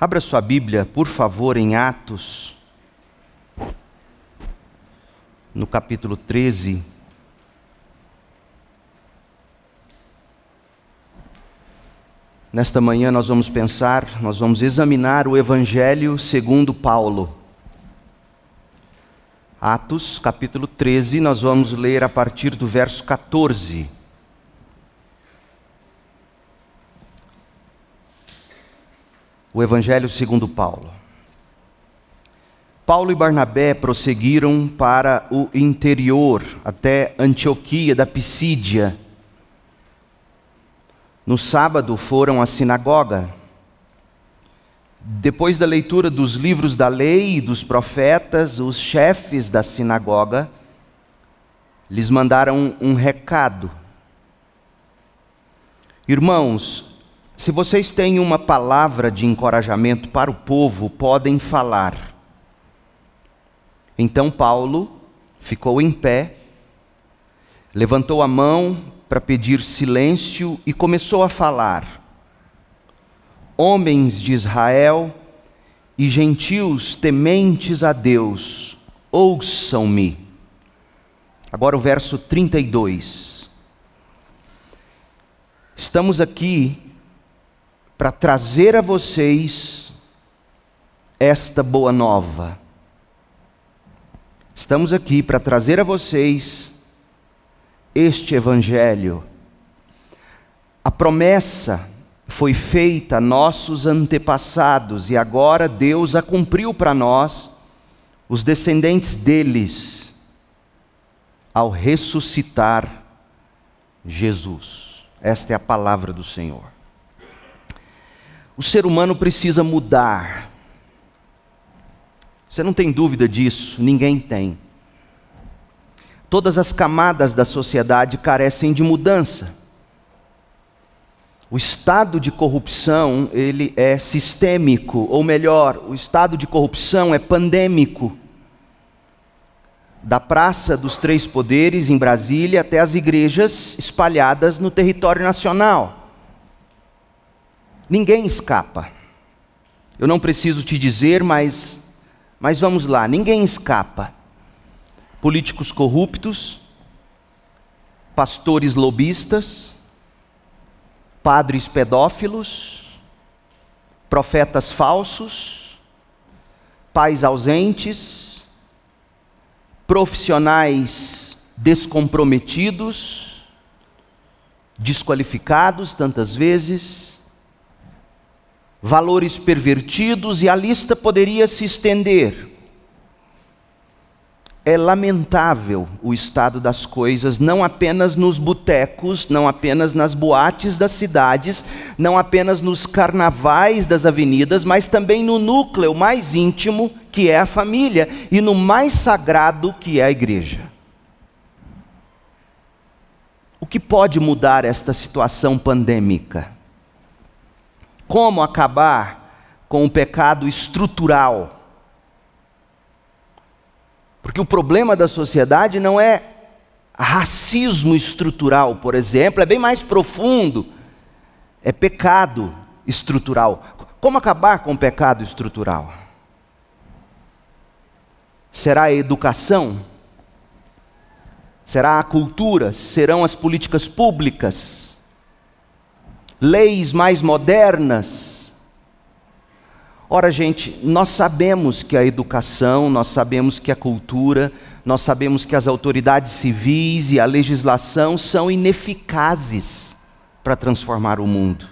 Abra sua Bíblia, por favor, em Atos, no capítulo 13. Nesta manhã nós vamos pensar, nós vamos examinar o Evangelho segundo Paulo. Atos, capítulo 13, nós vamos ler a partir do verso 14. O Evangelho segundo Paulo. Paulo e Barnabé prosseguiram para o interior, até Antioquia da Pisídia no sábado foram à sinagoga. Depois da leitura dos livros da lei e dos profetas, os chefes da sinagoga lhes mandaram um recado. Irmãos, se vocês têm uma palavra de encorajamento para o povo, podem falar. Então Paulo ficou em pé, levantou a mão para pedir silêncio e começou a falar: Homens de Israel e gentios tementes a Deus, ouçam-me. Agora o verso 32. Estamos aqui para trazer a vocês esta boa nova. Estamos aqui para trazer a vocês este Evangelho. A promessa foi feita a nossos antepassados e agora Deus a cumpriu para nós, os descendentes deles, ao ressuscitar Jesus. Esta é a palavra do Senhor. O ser humano precisa mudar. Você não tem dúvida disso, ninguém tem. Todas as camadas da sociedade carecem de mudança. O estado de corrupção, ele é sistêmico, ou melhor, o estado de corrupção é pandêmico. Da Praça dos Três Poderes em Brasília até as igrejas espalhadas no território nacional. Ninguém escapa. Eu não preciso te dizer, mas mas vamos lá, ninguém escapa. Políticos corruptos, pastores lobistas, padres pedófilos, profetas falsos, pais ausentes, profissionais descomprometidos, desqualificados tantas vezes, valores pervertidos e a lista poderia se estender é lamentável o estado das coisas, não apenas nos botecos, não apenas nas boates das cidades, não apenas nos carnavais das avenidas, mas também no núcleo mais íntimo, que é a família, e no mais sagrado, que é a igreja. O que pode mudar esta situação pandêmica? Como acabar com o pecado estrutural? Porque o problema da sociedade não é racismo estrutural, por exemplo, é bem mais profundo. É pecado estrutural. Como acabar com o pecado estrutural? Será a educação? Será a cultura? Serão as políticas públicas? Leis mais modernas? Ora, gente, nós sabemos que a educação, nós sabemos que a cultura, nós sabemos que as autoridades civis e a legislação são ineficazes para transformar o mundo.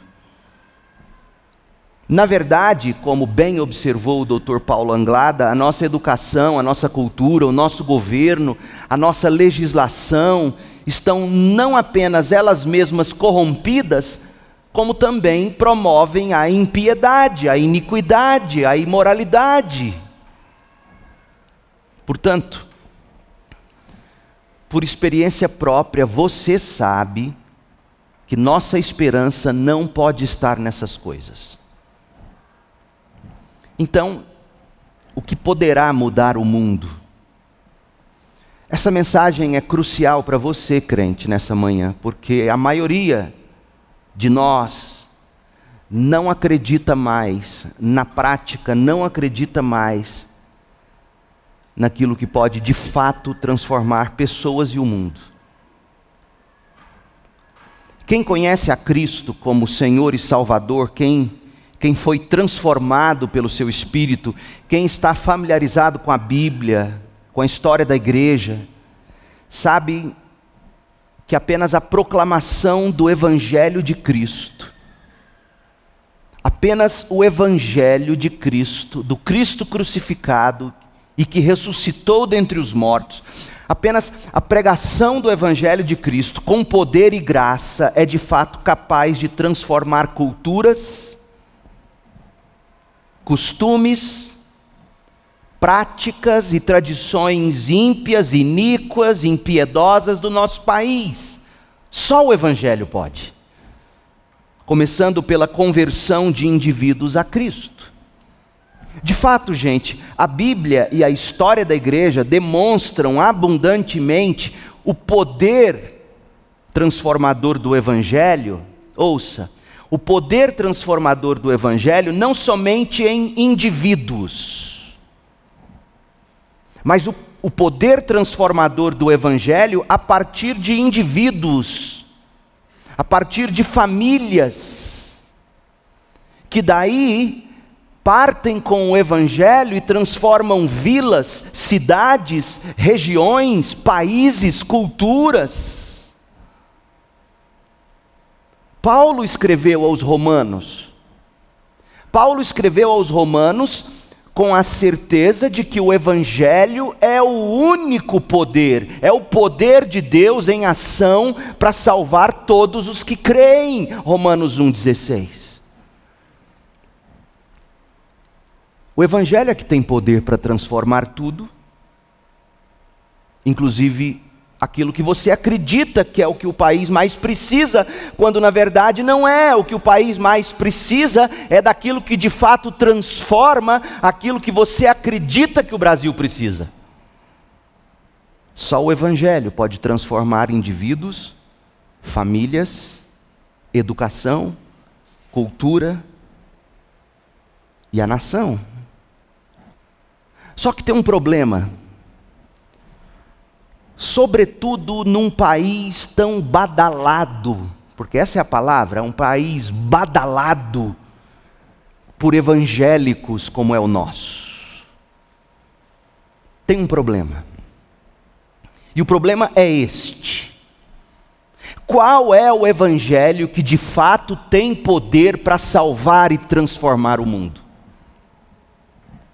Na verdade, como bem observou o Dr. Paulo Anglada, a nossa educação, a nossa cultura, o nosso governo, a nossa legislação estão não apenas elas mesmas corrompidas, como também promovem a impiedade, a iniquidade, a imoralidade. Portanto, por experiência própria, você sabe que nossa esperança não pode estar nessas coisas. Então, o que poderá mudar o mundo? Essa mensagem é crucial para você, crente, nessa manhã, porque a maioria de nós não acredita mais, na prática, não acredita mais naquilo que pode de fato transformar pessoas e o mundo. Quem conhece a Cristo como Senhor e Salvador, quem, quem foi transformado pelo seu Espírito, quem está familiarizado com a Bíblia, com a história da igreja, sabe que apenas a proclamação do Evangelho de Cristo, apenas o Evangelho de Cristo, do Cristo crucificado e que ressuscitou dentre os mortos, Apenas a pregação do Evangelho de Cristo, com poder e graça, é de fato capaz de transformar culturas, costumes, práticas e tradições ímpias, iníquas, impiedosas do nosso país. Só o Evangelho pode. Começando pela conversão de indivíduos a Cristo. De fato, gente, a Bíblia e a história da igreja demonstram abundantemente o poder transformador do Evangelho. Ouça, o poder transformador do Evangelho não somente em indivíduos, mas o, o poder transformador do Evangelho a partir de indivíduos, a partir de famílias, que daí partem com o Evangelho e transformam vilas, cidades, regiões, países, culturas. Paulo escreveu aos Romanos. Paulo escreveu aos Romanos com a certeza de que o Evangelho é o único poder, é o poder de Deus em ação para salvar todos os que creem. Romanos 1,16. O Evangelho é que tem poder para transformar tudo, inclusive aquilo que você acredita que é o que o país mais precisa, quando na verdade não é. O que o país mais precisa é daquilo que de fato transforma aquilo que você acredita que o Brasil precisa. Só o Evangelho pode transformar indivíduos, famílias, educação, cultura e a nação. Só que tem um problema. Sobretudo num país tão badalado, porque essa é a palavra, um país badalado por evangélicos como é o nosso. Tem um problema. E o problema é este. Qual é o evangelho que de fato tem poder para salvar e transformar o mundo?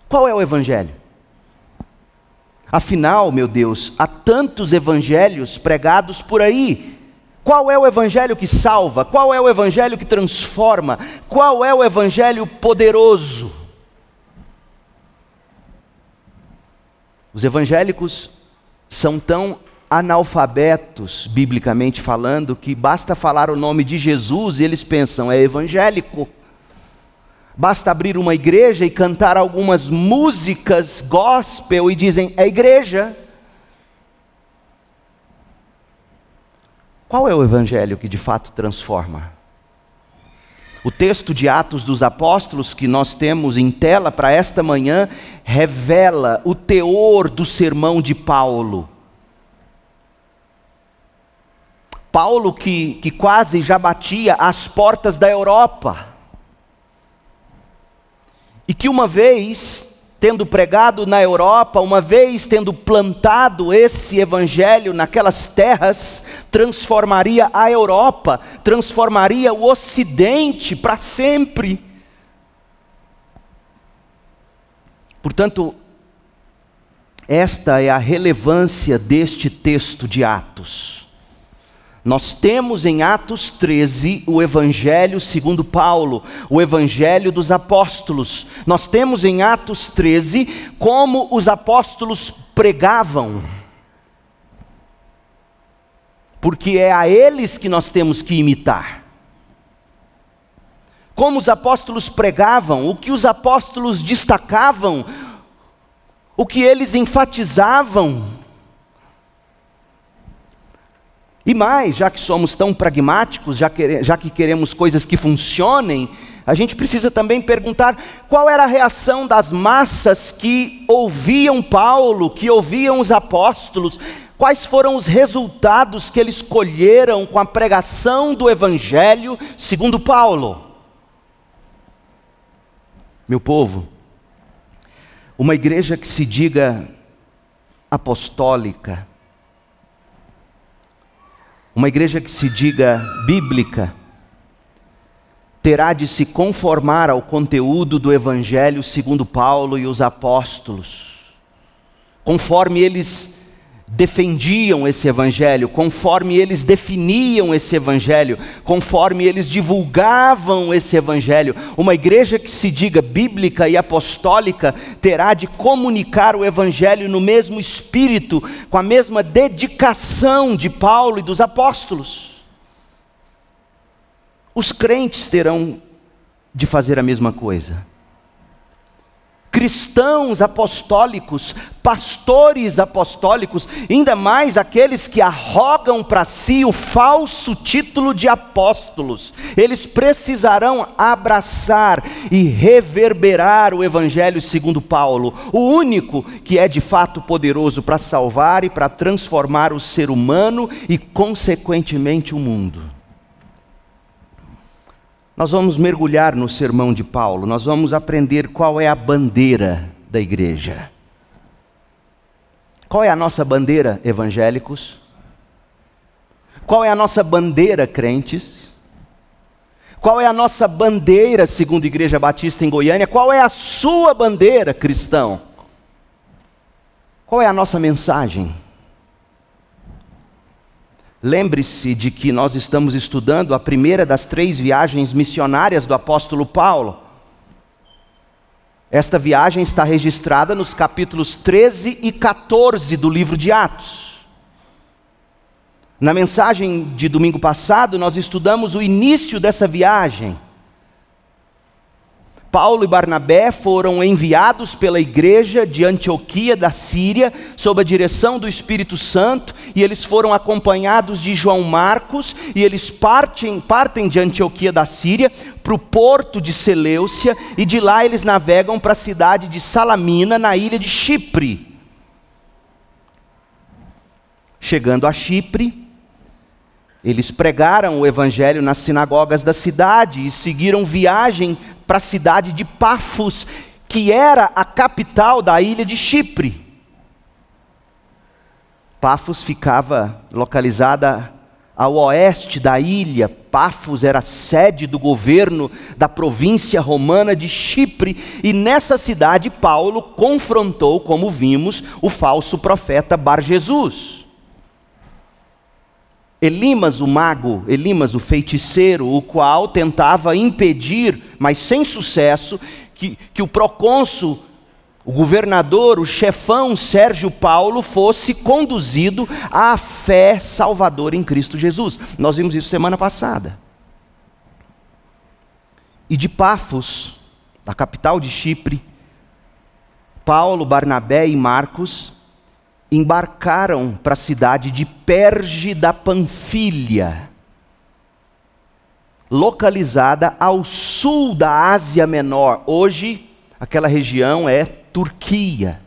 Qual é o evangelho? Afinal, meu Deus, há tantos evangelhos pregados por aí. Qual é o evangelho que salva? Qual é o evangelho que transforma? Qual é o evangelho poderoso? Os evangélicos são tão analfabetos, biblicamente falando, que basta falar o nome de Jesus e eles pensam, é evangélico. Basta abrir uma igreja e cantar algumas músicas gospel e dizem, é igreja. Qual é o evangelho que de fato transforma? O texto de Atos dos Apóstolos que nós temos em tela para esta manhã revela o teor do sermão de Paulo. Paulo que, que quase já batia as portas da Europa e que uma vez tendo pregado na Europa, uma vez tendo plantado esse evangelho naquelas terras, transformaria a Europa, transformaria o Ocidente para sempre. Portanto, esta é a relevância deste texto de Atos. Nós temos em Atos 13 o Evangelho segundo Paulo, o Evangelho dos apóstolos. Nós temos em Atos 13 como os apóstolos pregavam. Porque é a eles que nós temos que imitar. Como os apóstolos pregavam, o que os apóstolos destacavam, o que eles enfatizavam e mais, já que somos tão pragmáticos, já que, já que queremos coisas que funcionem, a gente precisa também perguntar qual era a reação das massas que ouviam Paulo, que ouviam os apóstolos, quais foram os resultados que eles colheram com a pregação do Evangelho segundo Paulo. Meu povo, uma igreja que se diga apostólica, uma igreja que se diga bíblica, terá de se conformar ao conteúdo do Evangelho segundo Paulo e os apóstolos, conforme eles defendiam esse evangelho, conforme eles definiam esse evangelho, conforme eles divulgavam esse evangelho. Uma igreja que se diga bíblica e apostólica terá de comunicar o evangelho no mesmo espírito, com a mesma dedicação de Paulo e dos apóstolos. Os crentes terão de fazer a mesma coisa cristãos apostólicos, pastores apostólicos, ainda mais aqueles que arrogam para si o falso título de apóstolos, eles precisarão abraçar e reverberar o Evangelho segundo Paulo, o único que é de fato poderoso para salvar e para transformar o ser humano e, consequentemente, o mundo. Nós vamos mergulhar no sermão de Paulo, nós vamos aprender qual é a bandeira da igreja. Qual é a nossa bandeira, evangélicos? Qual é a nossa bandeira, crentes? Qual é a nossa bandeira, segundo a Igreja Batista em Goiânia? Qual é a sua bandeira, cristão? Qual é a nossa mensagem? Lembre-se de que nós estamos estudando a primeira das três viagens missionárias do apóstolo Paulo. Esta viagem está registrada nos capítulos 13 e 14 do livro de Atos. Na mensagem de domingo passado, nós estudamos o início dessa viagem. Paulo e Barnabé foram enviados pela igreja de Antioquia da Síria, sob a direção do Espírito Santo, e eles foram acompanhados de João Marcos, e eles partem, partem de Antioquia da Síria para o porto de Seleucia, e de lá eles navegam para a cidade de Salamina, na ilha de Chipre. Chegando a Chipre, eles pregaram o evangelho nas sinagogas da cidade e seguiram viagem para a cidade de Pafos, que era a capital da ilha de Chipre. Pafos ficava localizada ao oeste da ilha. Pafos era sede do governo da província romana de Chipre, e nessa cidade Paulo confrontou, como vimos, o falso profeta Bar Jesus. Elimas, o mago, Elimas, o feiticeiro, o qual tentava impedir, mas sem sucesso, que, que o procônsul, o governador, o chefão Sérgio Paulo fosse conduzido à fé salvadora em Cristo Jesus. Nós vimos isso semana passada. E de Pafos, da capital de Chipre, Paulo, Barnabé e Marcos embarcaram para a cidade de Perge da Panfilha, localizada ao sul da Ásia Menor. Hoje, aquela região é Turquia.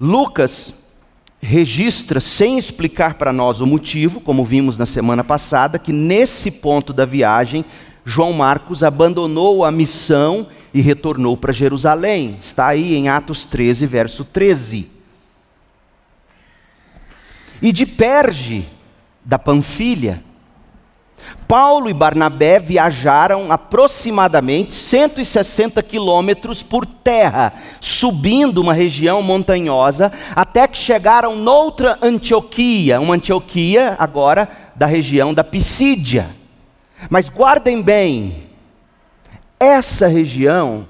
Lucas registra, sem explicar para nós o motivo, como vimos na semana passada, que nesse ponto da viagem, João Marcos abandonou a missão e retornou para Jerusalém. Está aí em Atos 13, verso 13. E de Perge, da Panfilha, Paulo e Barnabé viajaram aproximadamente 160 quilômetros por terra, subindo uma região montanhosa, até que chegaram noutra Antioquia, uma Antioquia agora da região da Pisídia. Mas guardem bem, essa região,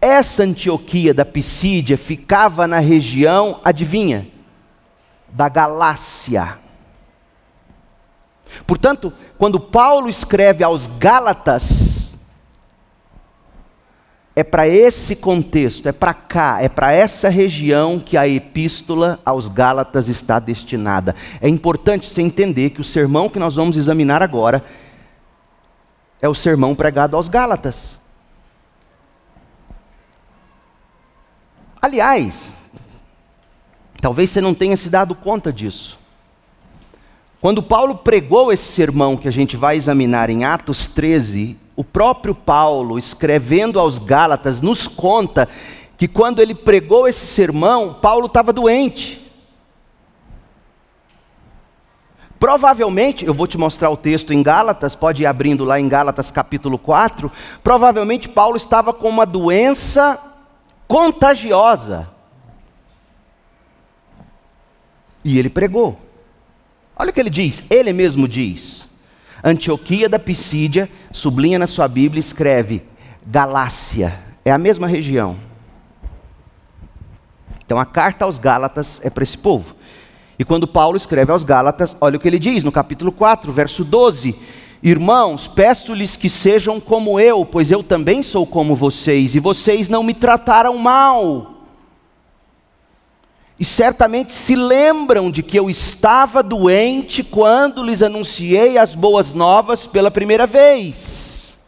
essa Antioquia da Pisídia ficava na região, adivinha? Da Galácia. Portanto, quando Paulo escreve aos Gálatas, é para esse contexto, é para cá, é para essa região que a epístola aos Gálatas está destinada. É importante você entender que o sermão que nós vamos examinar agora é o sermão pregado aos Gálatas. Aliás, talvez você não tenha se dado conta disso. Quando Paulo pregou esse sermão que a gente vai examinar em Atos 13, o próprio Paulo, escrevendo aos Gálatas, nos conta que quando ele pregou esse sermão, Paulo estava doente. Provavelmente, eu vou te mostrar o texto em Gálatas, pode ir abrindo lá em Gálatas capítulo 4. Provavelmente Paulo estava com uma doença contagiosa. E ele pregou. Olha o que ele diz, ele mesmo diz. Antioquia da Pisídia, sublinha na sua Bíblia, escreve Galácia, é a mesma região. Então a carta aos Gálatas é para esse povo. E quando Paulo escreve aos Gálatas, olha o que ele diz no capítulo 4, verso 12: Irmãos, peço-lhes que sejam como eu, pois eu também sou como vocês, e vocês não me trataram mal e certamente se lembram de que eu estava doente quando lhes anunciei as boas novas pela primeira vez.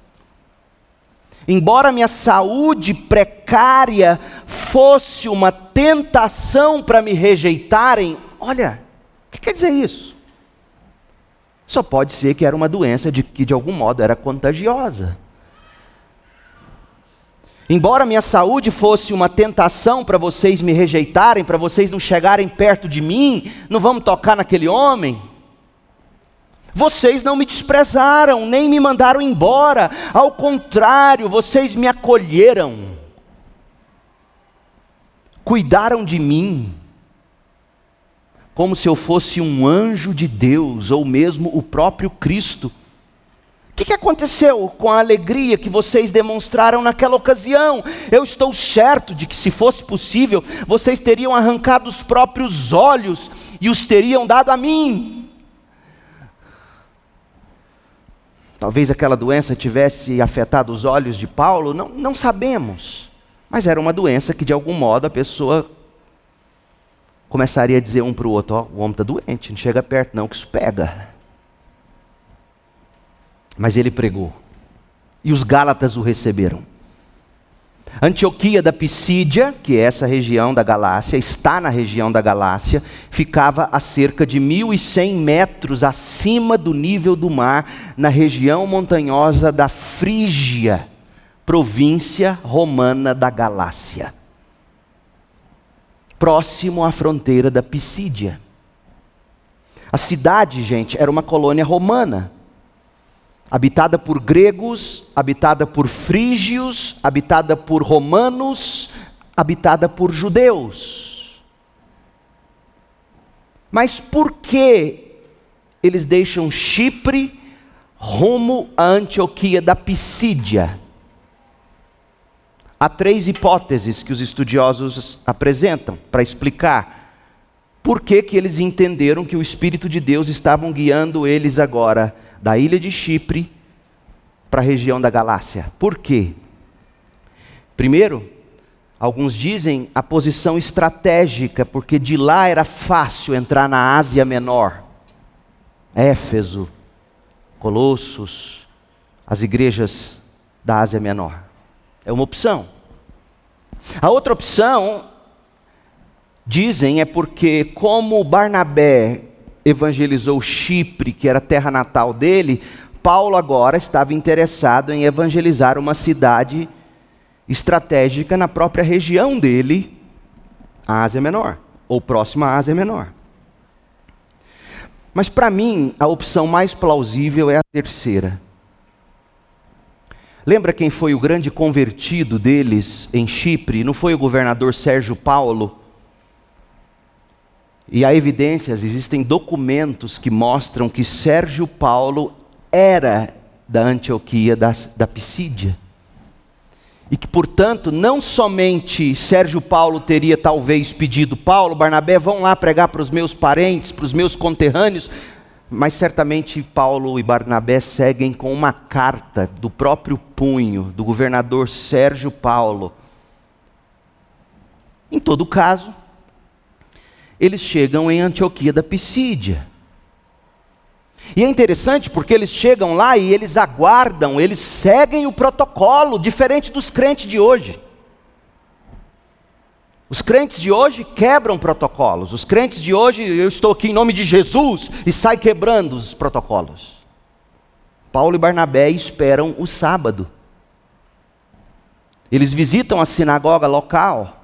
Embora minha saúde precária fosse uma tentação para me rejeitarem, olha, o que quer dizer isso? Só pode ser que era uma doença de que de algum modo era contagiosa. Embora minha saúde fosse uma tentação para vocês me rejeitarem, para vocês não chegarem perto de mim, não vamos tocar naquele homem. Vocês não me desprezaram, nem me mandaram embora, ao contrário, vocês me acolheram, cuidaram de mim, como se eu fosse um anjo de Deus, ou mesmo o próprio Cristo. O que, que aconteceu com a alegria que vocês demonstraram naquela ocasião? Eu estou certo de que, se fosse possível, vocês teriam arrancado os próprios olhos e os teriam dado a mim. Talvez aquela doença tivesse afetado os olhos de Paulo, não, não sabemos. Mas era uma doença que, de algum modo, a pessoa começaria a dizer um para o outro: Ó, oh, o homem está doente, não chega perto, não, que isso pega. Mas ele pregou. E os Gálatas o receberam. Antioquia da Pisídia, que é essa região da Galácia, está na região da Galácia, ficava a cerca de 1.100 metros acima do nível do mar, na região montanhosa da Frígia, província romana da Galácia, próximo à fronteira da Pisídia. A cidade, gente, era uma colônia romana habitada por gregos, habitada por frígios, habitada por romanos, habitada por judeus. Mas por que eles deixam Chipre rumo à Antioquia da Pisídia? Há três hipóteses que os estudiosos apresentam para explicar por que, que eles entenderam que o Espírito de Deus estava guiando eles agora da ilha de Chipre para a região da Galácia. Por quê? Primeiro, alguns dizem a posição estratégica, porque de lá era fácil entrar na Ásia Menor. Éfeso, Colossos, as igrejas da Ásia Menor. É uma opção. A outra opção, dizem, é porque, como Barnabé evangelizou Chipre, que era a terra natal dele, Paulo agora estava interessado em evangelizar uma cidade estratégica na própria região dele, a Ásia Menor, ou próxima à Ásia Menor. Mas para mim, a opção mais plausível é a terceira. Lembra quem foi o grande convertido deles em Chipre? Não foi o governador Sérgio Paulo? E há evidências, existem documentos que mostram que Sérgio Paulo era da Antioquia da, da Pisídia. E que, portanto, não somente Sérgio Paulo teria talvez pedido, Paulo, Barnabé, vão lá pregar para os meus parentes, para os meus conterrâneos, mas certamente Paulo e Barnabé seguem com uma carta do próprio punho do governador Sérgio Paulo. Em todo caso, eles chegam em Antioquia da Pisídia. E é interessante porque eles chegam lá e eles aguardam, eles seguem o protocolo, diferente dos crentes de hoje. Os crentes de hoje quebram protocolos. Os crentes de hoje, eu estou aqui em nome de Jesus e sai quebrando os protocolos. Paulo e Barnabé esperam o sábado. Eles visitam a sinagoga local.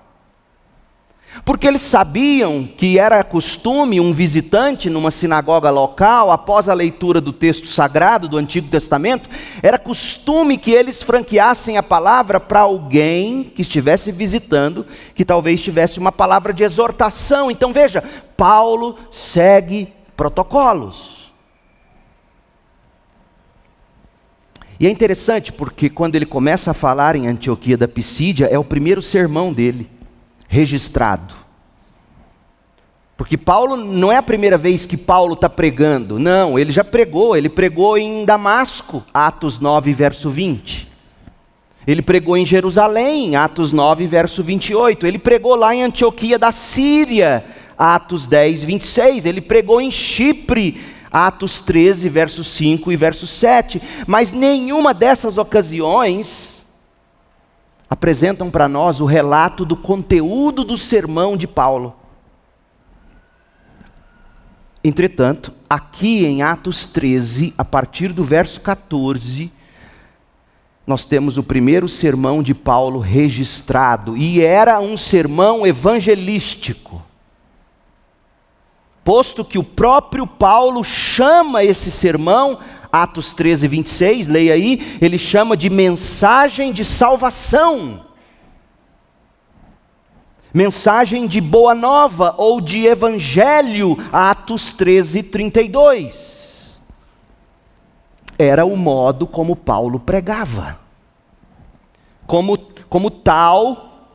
Porque eles sabiam que era costume um visitante numa sinagoga local, após a leitura do texto sagrado do Antigo Testamento, era costume que eles franqueassem a palavra para alguém que estivesse visitando, que talvez tivesse uma palavra de exortação. Então veja, Paulo segue protocolos. E é interessante porque quando ele começa a falar em Antioquia da Pisídia, é o primeiro sermão dele registrado. Porque Paulo não é a primeira vez que Paulo está pregando, não, ele já pregou, ele pregou em Damasco, Atos 9, verso 20. Ele pregou em Jerusalém, Atos 9, verso 28. Ele pregou lá em Antioquia da Síria, Atos 10, 26. Ele pregou em Chipre, Atos 13, verso 5 e verso 7. Mas nenhuma dessas ocasiões apresentam para nós o relato do conteúdo do sermão de Paulo. Entretanto, aqui em Atos 13, a partir do verso 14, nós temos o primeiro sermão de Paulo registrado, e era um sermão evangelístico. Posto que o próprio Paulo chama esse sermão, Atos 13, 26, leia aí, ele chama de mensagem de salvação. Mensagem de boa nova ou de evangelho, Atos 13, 32. Era o modo como Paulo pregava. Como, como tal,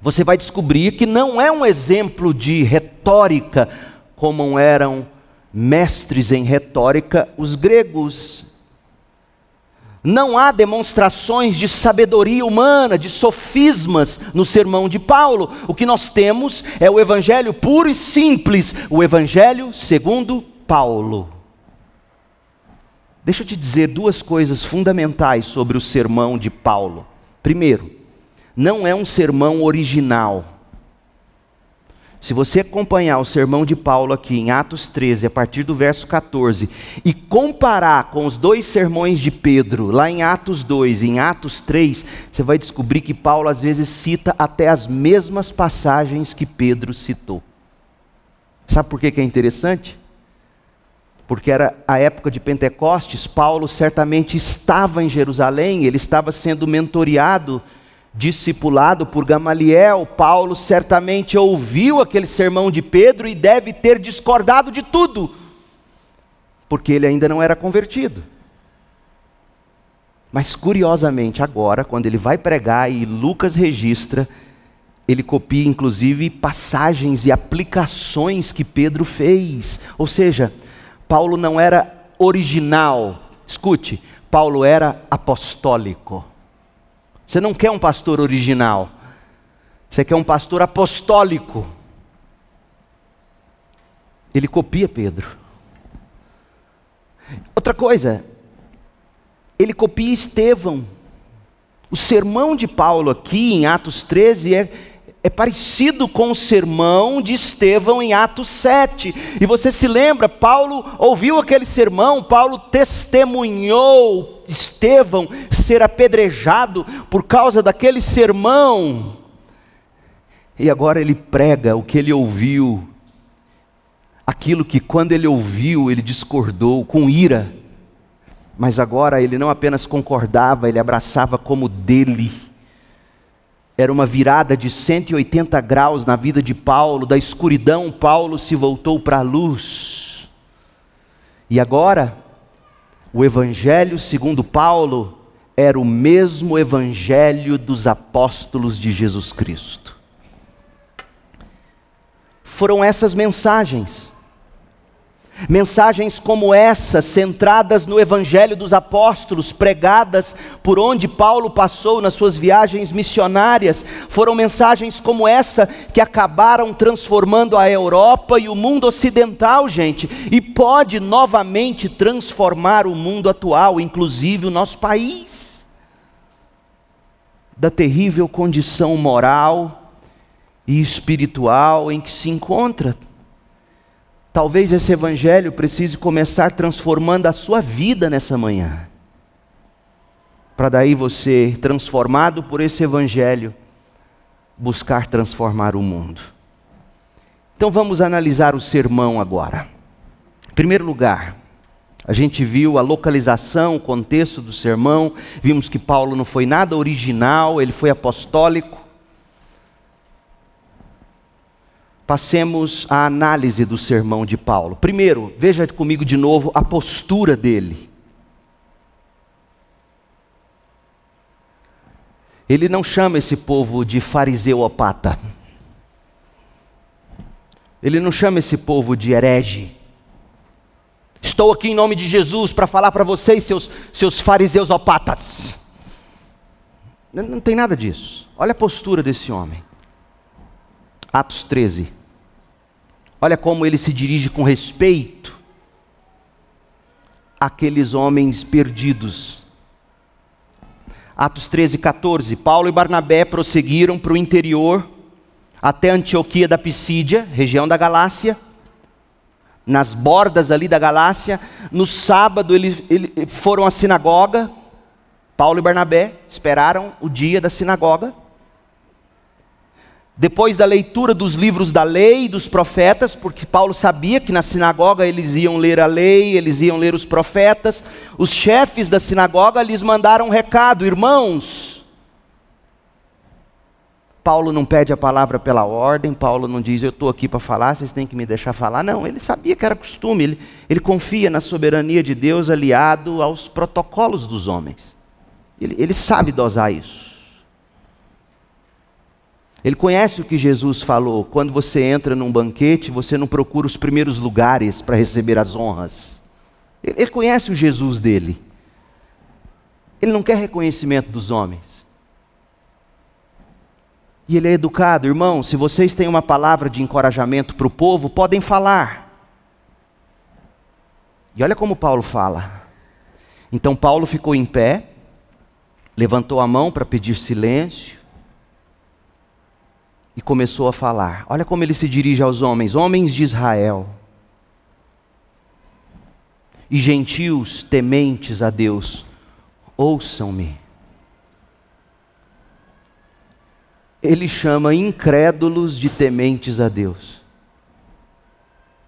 você vai descobrir que não é um exemplo de retórica como eram mestres em retórica os gregos. Não há demonstrações de sabedoria humana, de sofismas no sermão de Paulo. O que nós temos é o evangelho puro e simples, o evangelho segundo Paulo. Deixa eu te dizer duas coisas fundamentais sobre o sermão de Paulo. Primeiro, não é um sermão original. Se você acompanhar o sermão de Paulo aqui em Atos 13, a partir do verso 14, e comparar com os dois sermões de Pedro, lá em Atos 2 e em Atos 3, você vai descobrir que Paulo às vezes cita até as mesmas passagens que Pedro citou. Sabe por que, é interessante? Porque era a época de Pentecostes, Paulo certamente estava em Jerusalém, ele estava sendo mentoreado discipulado por Gamaliel, Paulo certamente ouviu aquele sermão de Pedro e deve ter discordado de tudo, porque ele ainda não era convertido. Mas curiosamente, agora, quando ele vai pregar e Lucas registra, ele copia inclusive passagens e aplicações que Pedro fez. Ou seja, Paulo não era original. Escute, Paulo era apostólico. Você não quer um pastor original. Você quer um pastor apostólico. Ele copia Pedro. Outra coisa, ele copia Estevão. O sermão de Paulo aqui em Atos 13 é, é parecido com o sermão de Estevão em Atos 7. E você se lembra, Paulo ouviu aquele sermão, Paulo testemunhou Estevão ser apedrejado por causa daquele sermão. E agora ele prega o que ele ouviu, aquilo que quando ele ouviu ele discordou com ira, mas agora ele não apenas concordava, ele abraçava como dele. Era uma virada de 180 graus na vida de Paulo, da escuridão, Paulo se voltou para a luz. E agora, o Evangelho segundo Paulo era o mesmo Evangelho dos apóstolos de Jesus Cristo. Foram essas mensagens. Mensagens como essa, centradas no Evangelho dos Apóstolos, pregadas por onde Paulo passou nas suas viagens missionárias, foram mensagens como essa que acabaram transformando a Europa e o mundo ocidental, gente, e pode novamente transformar o mundo atual, inclusive o nosso país, da terrível condição moral e espiritual em que se encontra. Talvez esse evangelho precise começar transformando a sua vida nessa manhã. Para daí você, transformado por esse evangelho, buscar transformar o mundo. Então vamos analisar o sermão agora. Em primeiro lugar, a gente viu a localização, o contexto do sermão, vimos que Paulo não foi nada original, ele foi apostólico. Passemos à análise do sermão de Paulo. Primeiro, veja comigo de novo a postura dele. Ele não chama esse povo de fariseu opata. Ele não chama esse povo de herege. Estou aqui em nome de Jesus para falar para vocês, seus, seus fariseus opatas. Não, não tem nada disso. Olha a postura desse homem. Atos 13. Olha como ele se dirige com respeito àqueles homens perdidos. Atos 13, 14. Paulo e Barnabé prosseguiram para o interior, até Antioquia da Pisídia, região da Galácia, nas bordas ali da Galácia. No sábado eles, eles foram à sinagoga. Paulo e Barnabé esperaram o dia da sinagoga. Depois da leitura dos livros da lei e dos profetas, porque Paulo sabia que na sinagoga eles iam ler a lei, eles iam ler os profetas, os chefes da sinagoga lhes mandaram um recado: irmãos. Paulo não pede a palavra pela ordem, Paulo não diz eu estou aqui para falar, vocês têm que me deixar falar. Não, ele sabia que era costume, ele, ele confia na soberania de Deus aliado aos protocolos dos homens. Ele, ele sabe dosar isso. Ele conhece o que Jesus falou: quando você entra num banquete, você não procura os primeiros lugares para receber as honras. Ele, conhece o Jesus dele. Ele não quer reconhecimento dos homens. E ele é educado, irmão. Se vocês têm uma palavra de encorajamento para o povo, podem falar. E olha como Paulo fala. Então Paulo ficou em pé, levantou a mão para pedir silêncio e começou a falar. Olha como ele se dirige aos homens: homens de Israel e gentios tementes a Deus, ouçam-me. Ele chama incrédulos de tementes a Deus.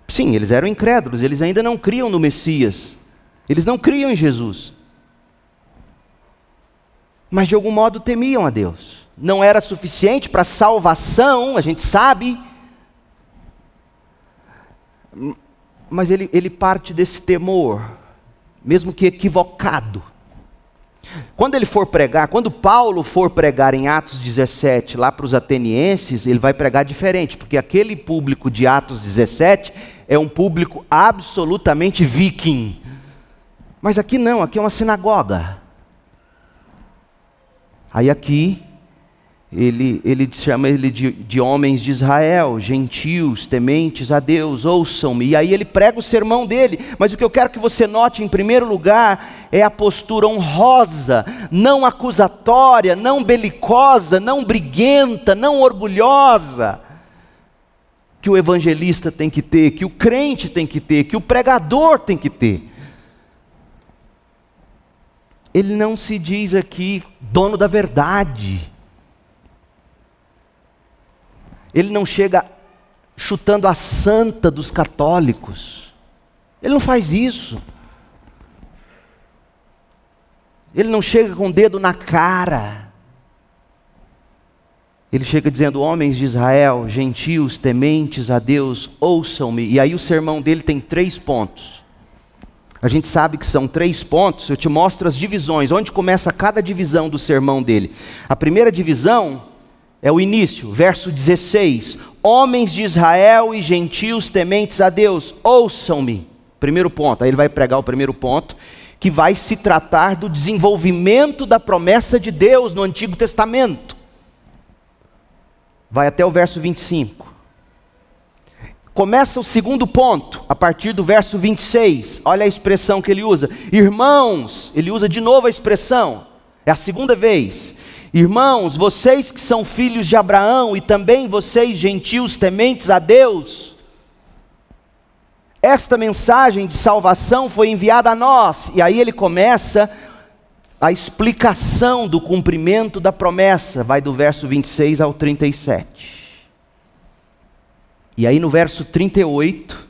Sim, eles eram incrédulos, eles ainda não criam no Messias, eles não criam em Jesus, mas de algum modo temiam a Deus não era suficiente para salvação, a gente sabe. Mas ele, ele parte desse temor, mesmo que equivocado. Quando ele for pregar, quando Paulo for pregar em Atos 17, lá para os atenienses, ele vai pregar diferente, porque aquele público de Atos 17 é um público absolutamente viking. Mas aqui não, aqui é uma sinagoga. Aí aqui ele, ele chama ele de, de homens de Israel, gentios, tementes a Deus, ouçam-me. E aí ele prega o sermão dele. Mas o que eu quero que você note, em primeiro lugar, é a postura honrosa, não acusatória, não belicosa, não briguenta, não orgulhosa, que o evangelista tem que ter, que o crente tem que ter, que o pregador tem que ter. Ele não se diz aqui dono da verdade ele não chega chutando a santa dos católicos. Ele não faz isso. Ele não chega com o dedo na cara. Ele chega dizendo: Homens de Israel, gentios, tementes a Deus, ouçam-me. E aí o sermão dele tem três pontos. A gente sabe que são três pontos, eu te mostro as divisões, onde começa cada divisão do sermão dele. A primeira divisão é o início, verso 16: Homens de Israel e gentios tementes a Deus, ouçam-me. Primeiro ponto, aí ele vai pregar o primeiro ponto, que vai se tratar do desenvolvimento da promessa de Deus no Antigo Testamento. Vai até o verso 25. Começa o segundo ponto, a partir do verso 26. Olha a expressão que ele usa. Irmãos, ele usa de novo a expressão, é a segunda vez. Irmãos, vocês que são filhos de Abraão e também vocês, gentios tementes a Deus, esta mensagem de salvação foi enviada a nós, e aí ele começa a explicação do cumprimento da promessa, vai do verso 26 ao 37. E aí no verso 38,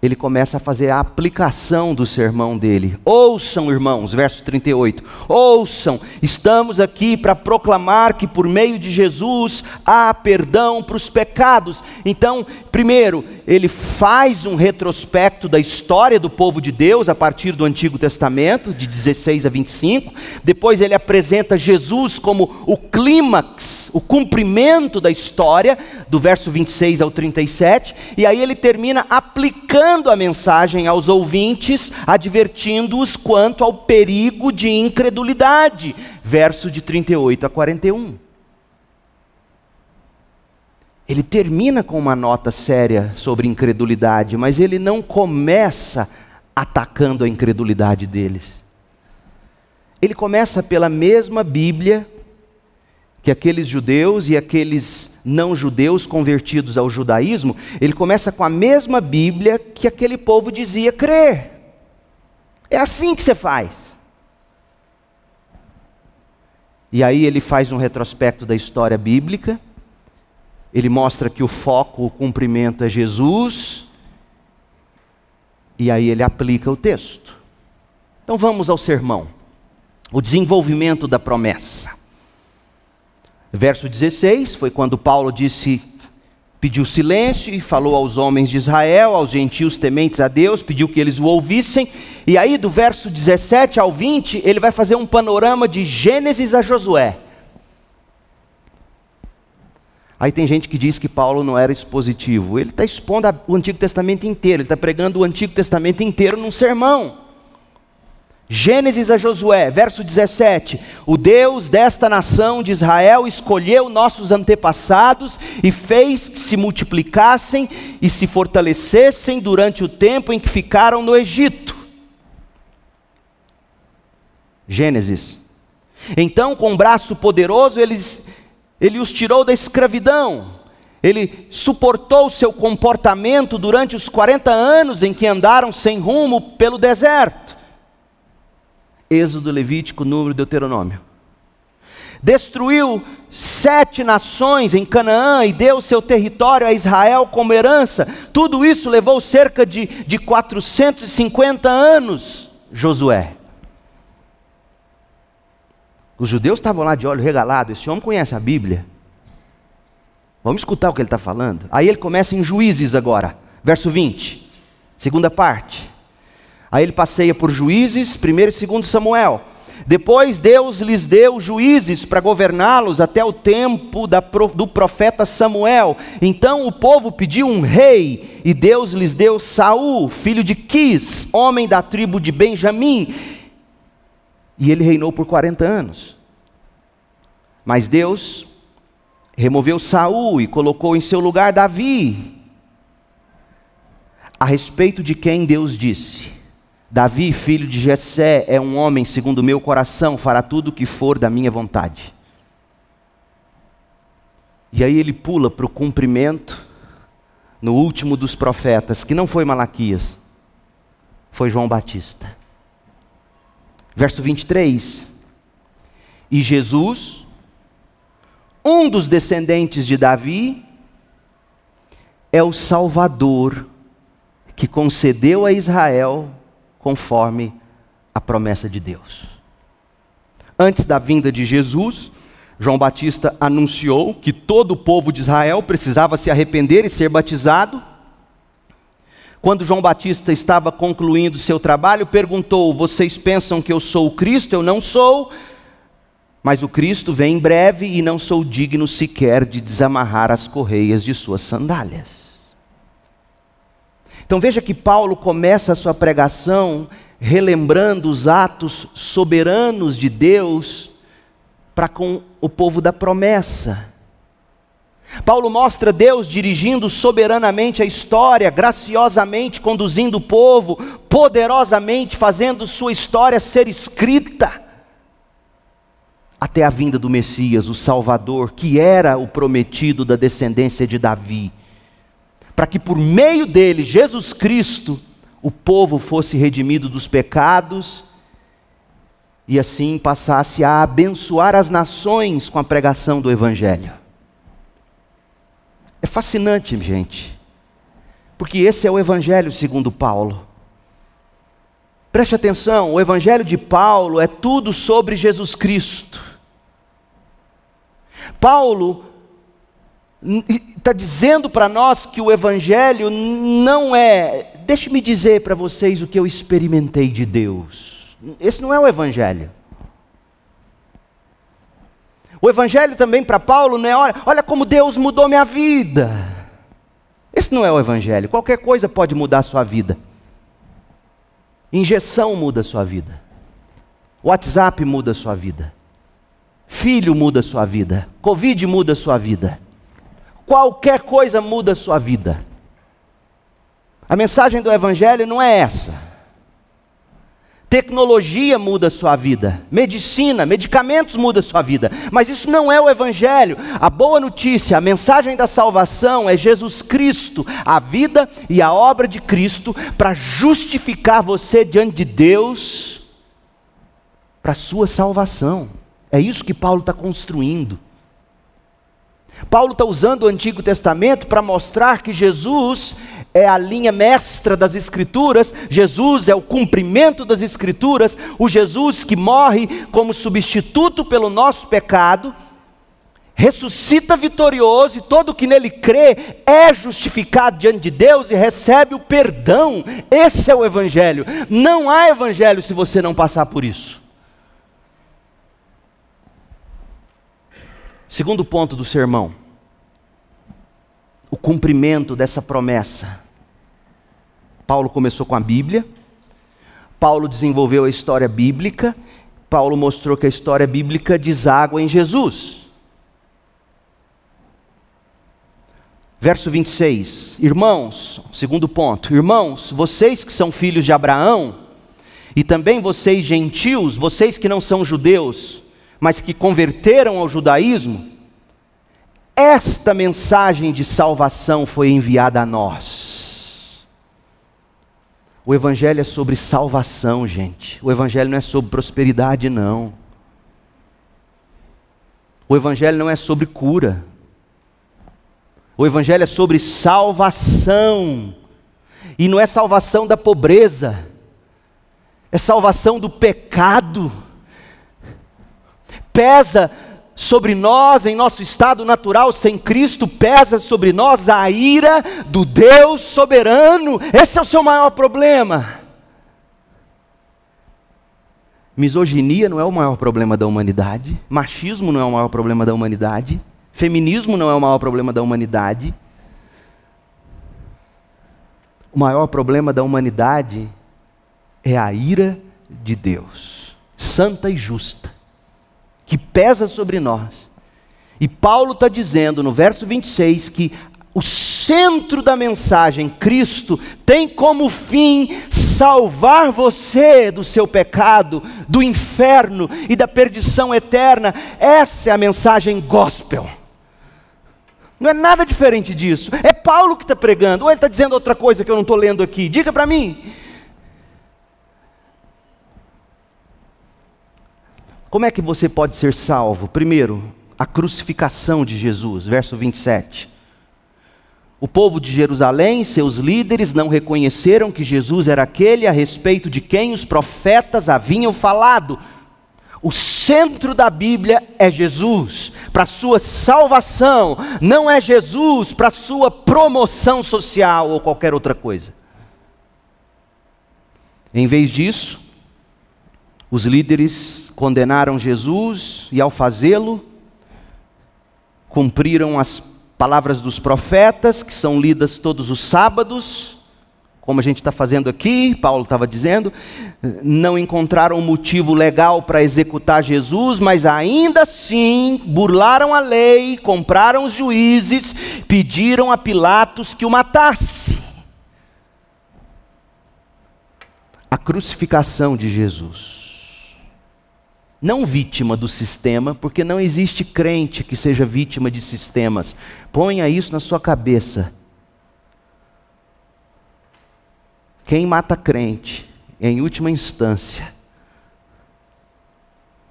ele começa a fazer a aplicação do sermão dele. Ouçam, irmãos, verso 38. Ouçam, estamos aqui para proclamar que por meio de Jesus há perdão para os pecados. Então, primeiro, ele faz um retrospecto da história do povo de Deus a partir do Antigo Testamento, de 16 a 25. Depois, ele apresenta Jesus como o clímax, o cumprimento da história, do verso 26 ao 37. E aí, ele termina aplicando dando a mensagem aos ouvintes, advertindo-os quanto ao perigo de incredulidade. Verso de 38 a 41. Ele termina com uma nota séria sobre incredulidade, mas ele não começa atacando a incredulidade deles. Ele começa pela mesma Bíblia que aqueles judeus e aqueles não judeus convertidos ao judaísmo, ele começa com a mesma Bíblia que aquele povo dizia crer. É assim que você faz. E aí ele faz um retrospecto da história bíblica, ele mostra que o foco, o cumprimento é Jesus, e aí ele aplica o texto. Então vamos ao sermão, o desenvolvimento da promessa. Verso 16 foi quando Paulo disse, pediu silêncio e falou aos homens de Israel, aos gentios tementes a Deus, pediu que eles o ouvissem. E aí, do verso 17 ao 20, ele vai fazer um panorama de Gênesis a Josué. Aí tem gente que diz que Paulo não era expositivo. Ele está expondo o Antigo Testamento inteiro, ele está pregando o Antigo Testamento inteiro num sermão. Gênesis a Josué, verso 17: O Deus desta nação de Israel escolheu nossos antepassados e fez que se multiplicassem e se fortalecessem durante o tempo em que ficaram no Egito. Gênesis. Então, com um braço poderoso, ele os tirou da escravidão. Ele suportou seu comportamento durante os 40 anos em que andaram sem rumo pelo deserto. Êxodo, Levítico, Número, Deuteronômio. Destruiu sete nações em Canaã e deu seu território a Israel como herança. Tudo isso levou cerca de, de 450 anos, Josué. Os judeus estavam lá de olho regalado. Esse homem conhece a Bíblia. Vamos escutar o que ele está falando. Aí ele começa em Juízes agora, verso 20, segunda parte. Aí ele passeia por juízes, primeiro e segundo Samuel. Depois Deus lhes deu juízes para governá-los até o tempo da, do profeta Samuel. Então o povo pediu um rei, e Deus lhes deu Saul, filho de Quis, homem da tribo de Benjamim. E ele reinou por 40 anos. Mas Deus removeu Saul e colocou em seu lugar Davi, a respeito de quem Deus disse: Davi, filho de Jessé, é um homem segundo o meu coração, fará tudo o que for da minha vontade. E aí ele pula para o cumprimento no último dos profetas, que não foi Malaquias, foi João Batista. Verso 23. E Jesus, um dos descendentes de Davi, é o Salvador que concedeu a Israel conforme a promessa de Deus. Antes da vinda de Jesus, João Batista anunciou que todo o povo de Israel precisava se arrepender e ser batizado. Quando João Batista estava concluindo seu trabalho, perguntou: Vocês pensam que eu sou o Cristo? Eu não sou, mas o Cristo vem em breve e não sou digno sequer de desamarrar as correias de suas sandálias. Então veja que Paulo começa a sua pregação relembrando os atos soberanos de Deus para com o povo da promessa. Paulo mostra Deus dirigindo soberanamente a história, graciosamente conduzindo o povo, poderosamente fazendo sua história ser escrita até a vinda do Messias, o Salvador, que era o prometido da descendência de Davi, para que por meio dele, Jesus Cristo, o povo fosse redimido dos pecados e assim passasse a abençoar as nações com a pregação do Evangelho. É fascinante, gente, porque esse é o Evangelho segundo Paulo. Preste atenção, o Evangelho de Paulo é tudo sobre Jesus Cristo. Paulo está dizendo para nós que o Evangelho não é. Deixe-me dizer para vocês o que eu experimentei de Deus. Esse não é o Evangelho. O Evangelho também para Paulo não é, olha, olha como Deus mudou minha vida. Esse não é o Evangelho. Qualquer coisa pode mudar a sua vida. Injeção muda a sua vida. WhatsApp muda a sua vida. Filho muda a sua vida. Covid muda a sua vida. Qualquer coisa muda a sua vida. A mensagem do Evangelho não é essa. Tecnologia muda a sua vida, medicina, medicamentos mudam a sua vida, mas isso não é o Evangelho. A boa notícia, a mensagem da salvação é Jesus Cristo, a vida e a obra de Cristo para justificar você diante de Deus, para a sua salvação. É isso que Paulo está construindo. Paulo está usando o Antigo Testamento para mostrar que Jesus é a linha mestra das Escrituras, Jesus é o cumprimento das Escrituras, o Jesus que morre como substituto pelo nosso pecado, ressuscita vitorioso e todo que nele crê é justificado diante de Deus e recebe o perdão. Esse é o Evangelho. Não há Evangelho se você não passar por isso. Segundo ponto do sermão, o cumprimento dessa promessa. Paulo começou com a Bíblia, Paulo desenvolveu a história bíblica, Paulo mostrou que a história bíblica deságua em Jesus. Verso 26, irmãos, segundo ponto, irmãos, vocês que são filhos de Abraão, e também vocês gentios, vocês que não são judeus, mas que converteram ao judaísmo, esta mensagem de salvação foi enviada a nós. O Evangelho é sobre salvação, gente. O Evangelho não é sobre prosperidade, não. O Evangelho não é sobre cura. O Evangelho é sobre salvação. E não é salvação da pobreza, é salvação do pecado pesa sobre nós, em nosso estado natural sem Cristo, pesa sobre nós a ira do Deus soberano. Esse é o seu maior problema. Misoginia não é o maior problema da humanidade, machismo não é o maior problema da humanidade, feminismo não é o maior problema da humanidade. O maior problema da humanidade é a ira de Deus, santa e justa que pesa sobre nós. E Paulo está dizendo no verso 26 que o centro da mensagem, Cristo, tem como fim salvar você do seu pecado, do inferno e da perdição eterna. Essa é a mensagem gospel. Não é nada diferente disso. É Paulo que está pregando. Ou ele está dizendo outra coisa que eu não estou lendo aqui? Diga para mim. Como é que você pode ser salvo? Primeiro, a crucificação de Jesus, verso 27. O povo de Jerusalém, seus líderes, não reconheceram que Jesus era aquele a respeito de quem os profetas haviam falado. O centro da Bíblia é Jesus, para sua salvação, não é Jesus para sua promoção social ou qualquer outra coisa. Em vez disso, os líderes condenaram Jesus e, ao fazê-lo, cumpriram as palavras dos profetas, que são lidas todos os sábados, como a gente está fazendo aqui, Paulo estava dizendo, não encontraram motivo legal para executar Jesus, mas ainda assim burlaram a lei, compraram os juízes, pediram a Pilatos que o matasse. A crucificação de Jesus. Não vítima do sistema, porque não existe crente que seja vítima de sistemas. Ponha isso na sua cabeça. Quem mata crente, em última instância,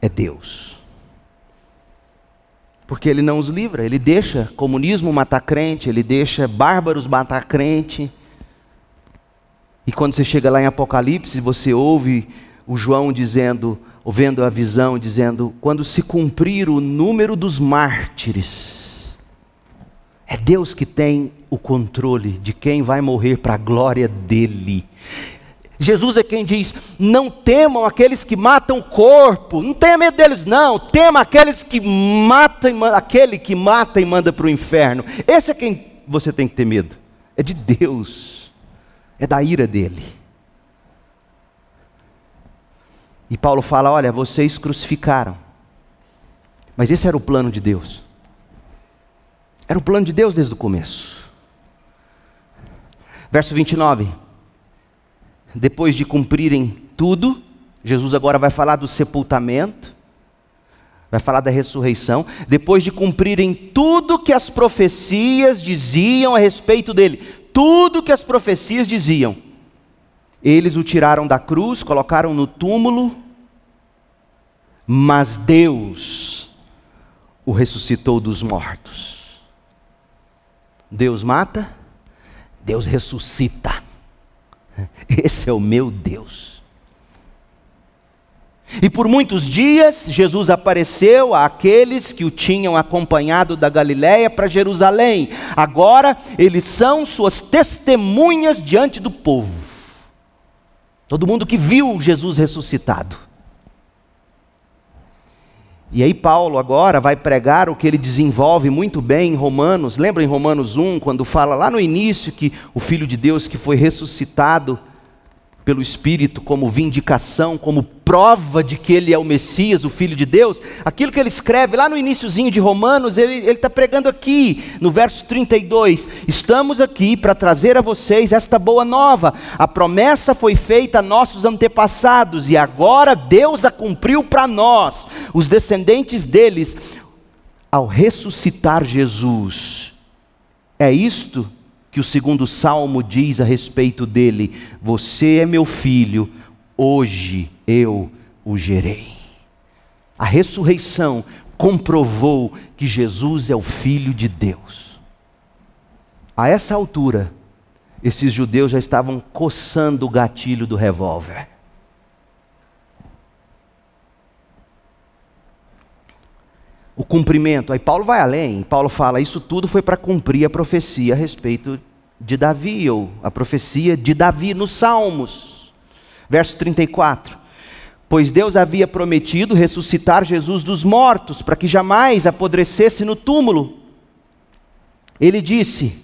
é Deus. Porque ele não os livra, ele deixa comunismo matar crente, ele deixa bárbaros matar crente. E quando você chega lá em Apocalipse, você ouve o João dizendo, ouvindo a visão, dizendo: quando se cumprir o número dos mártires, é Deus que tem o controle de quem vai morrer para a glória dele. Jesus é quem diz: não temam aqueles que matam o corpo, não tenha medo deles, não, tema aqueles que matam, aquele que mata e manda para o inferno. Esse é quem você tem que ter medo, é de Deus, é da ira dele. E Paulo fala: olha, vocês crucificaram, mas esse era o plano de Deus, era o plano de Deus desde o começo. Verso 29. Depois de cumprirem tudo, Jesus agora vai falar do sepultamento, vai falar da ressurreição. Depois de cumprirem tudo que as profecias diziam a respeito dele, tudo que as profecias diziam, eles o tiraram da cruz, colocaram no túmulo, mas Deus o ressuscitou dos mortos. Deus mata, Deus ressuscita. Esse é o meu Deus. E por muitos dias Jesus apareceu àqueles que o tinham acompanhado da Galiléia para Jerusalém. Agora eles são suas testemunhas diante do povo. Todo mundo que viu Jesus ressuscitado. E aí Paulo agora vai pregar o que ele desenvolve muito bem em Romanos. Lembra em Romanos 1, quando fala lá no início que o filho de Deus que foi ressuscitado pelo Espírito como vindicação, como prova de que ele é o Messias, o Filho de Deus, aquilo que ele escreve lá no iníciozinho de Romanos, ele está pregando aqui, no verso 32, estamos aqui para trazer a vocês esta boa nova, a promessa foi feita a nossos antepassados, e agora Deus a cumpriu para nós, os descendentes deles, ao ressuscitar Jesus, é isto que o segundo salmo diz a respeito dele: Você é meu filho, hoje eu o gerei. A ressurreição comprovou que Jesus é o Filho de Deus. A essa altura, esses judeus já estavam coçando o gatilho do revólver. o cumprimento. Aí Paulo vai além, Paulo fala: isso tudo foi para cumprir a profecia a respeito de Davi, ou a profecia de Davi nos Salmos. Verso 34. Pois Deus havia prometido ressuscitar Jesus dos mortos, para que jamais apodrecesse no túmulo. Ele disse: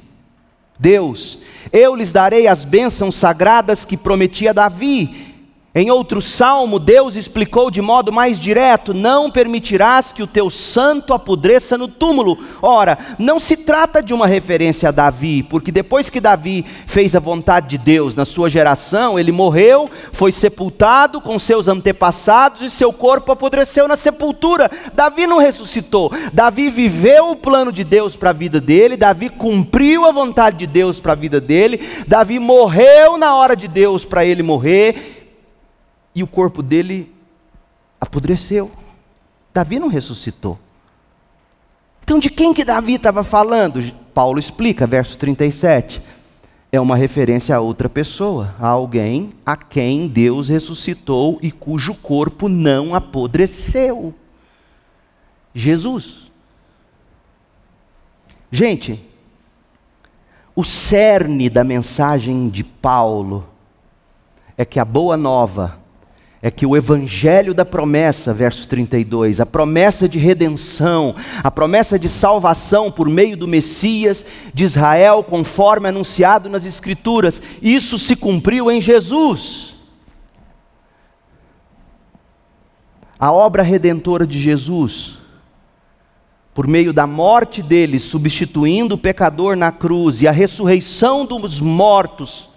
Deus, eu lhes darei as bênçãos sagradas que prometia a Davi, em outro salmo, Deus explicou de modo mais direto: Não permitirás que o teu santo apodreça no túmulo. Ora, não se trata de uma referência a Davi, porque depois que Davi fez a vontade de Deus na sua geração, ele morreu, foi sepultado com seus antepassados e seu corpo apodreceu na sepultura. Davi não ressuscitou. Davi viveu o plano de Deus para a vida dele, Davi cumpriu a vontade de Deus para a vida dele, Davi morreu na hora de Deus para ele morrer e o corpo dele apodreceu. Davi não ressuscitou. Então, de quem que Davi estava falando? Paulo explica, verso 37. É uma referência a outra pessoa, a alguém a quem Deus ressuscitou e cujo corpo não apodreceu. Jesus. Gente, o cerne da mensagem de Paulo é que a boa nova é que o evangelho da promessa, verso 32, a promessa de redenção, a promessa de salvação por meio do Messias de Israel, conforme anunciado nas Escrituras, isso se cumpriu em Jesus. A obra redentora de Jesus, por meio da morte dele, substituindo o pecador na cruz, e a ressurreição dos mortos,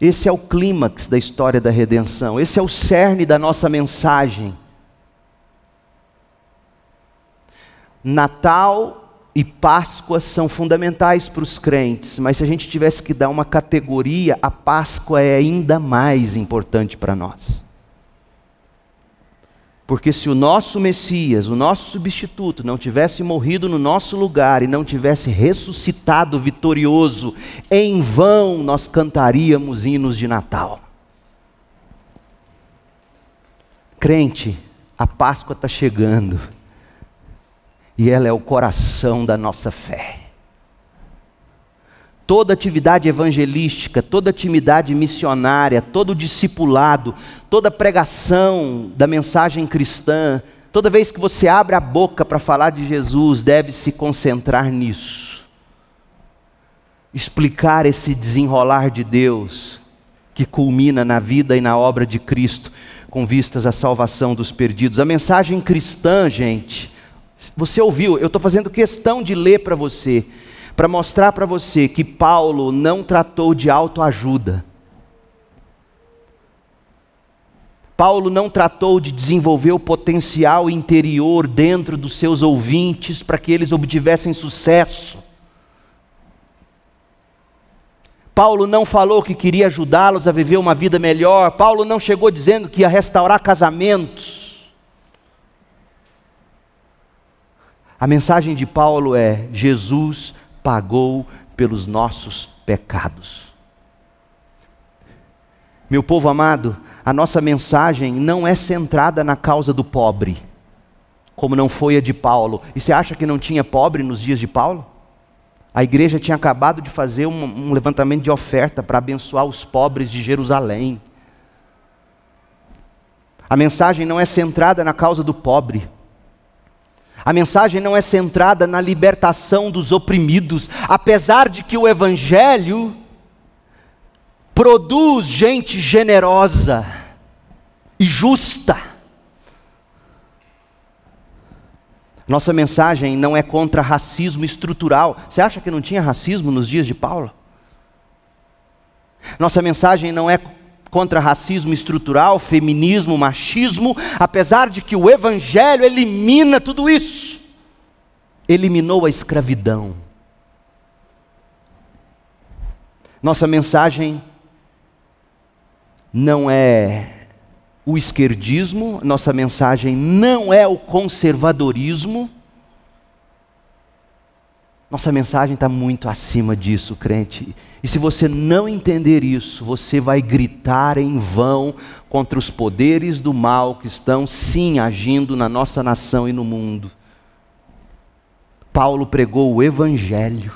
esse é o clímax da história da redenção, esse é o cerne da nossa mensagem. Natal e Páscoa são fundamentais para os crentes, mas se a gente tivesse que dar uma categoria, a Páscoa é ainda mais importante para nós. Porque se o nosso Messias, o nosso substituto, não tivesse morrido no nosso lugar e não tivesse ressuscitado vitorioso, em vão nós cantaríamos hinos de Natal. Crente, a Páscoa está chegando e ela é o coração da nossa fé toda atividade evangelística, toda atividade missionária, todo discipulado, toda pregação da mensagem cristã, toda vez que você abre a boca para falar de Jesus, deve se concentrar nisso. Explicar esse desenrolar de Deus que culmina na vida e na obra de Cristo com vistas à salvação dos perdidos. A mensagem cristã, gente, você ouviu, eu estou fazendo questão de ler para você para mostrar para você que Paulo não tratou de autoajuda. Paulo não tratou de desenvolver o potencial interior dentro dos seus ouvintes para que eles obtivessem sucesso. Paulo não falou que queria ajudá-los a viver uma vida melhor. Paulo não chegou dizendo que ia restaurar casamentos. A mensagem de Paulo é: Jesus pagou pelos nossos pecados. Meu povo amado, a nossa mensagem não é centrada na causa do pobre, como não foi a de Paulo. E você acha que não tinha pobre nos dias de Paulo? A igreja tinha acabado de fazer um, levantamento de oferta para abençoar os pobres de Jerusalém. A mensagem não é centrada na causa do pobre. A mensagem não é centrada na libertação dos oprimidos, apesar de que o Evangelho produz gente generosa e justa. Nossa mensagem não é contra racismo estrutural. Você acha que não tinha racismo nos dias de Paulo? Nossa mensagem não é contra racismo estrutural, feminismo, machismo, apesar de que o Evangelho elimina tudo isso. Eliminou a escravidão. Nossa mensagem não é o esquerdismo, nossa mensagem não é o conservadorismo, nossa mensagem está muito acima disso, crente. E se você não entender isso, você vai gritar em vão contra os poderes do mal que estão, sim, agindo na nossa nação e no mundo. Paulo pregou o Evangelho.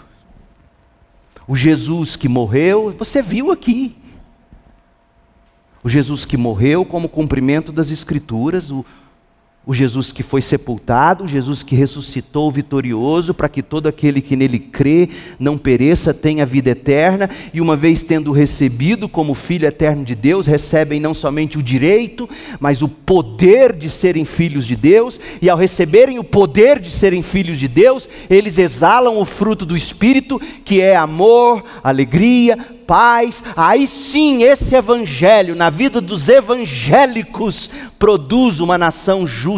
O Jesus que morreu, você viu aqui. O Jesus que morreu como cumprimento das Escrituras, o, o Jesus que foi sepultado, o Jesus que ressuscitou vitorioso, para que todo aquele que nele crê não pereça, tenha vida eterna, e uma vez tendo recebido como filho eterno de Deus, recebem não somente o direito, mas o poder de serem filhos de Deus, e ao receberem o poder de serem filhos de Deus, eles exalam o fruto do Espírito, que é amor, alegria, paz, aí sim esse evangelho, na vida dos evangélicos, produz uma nação justa,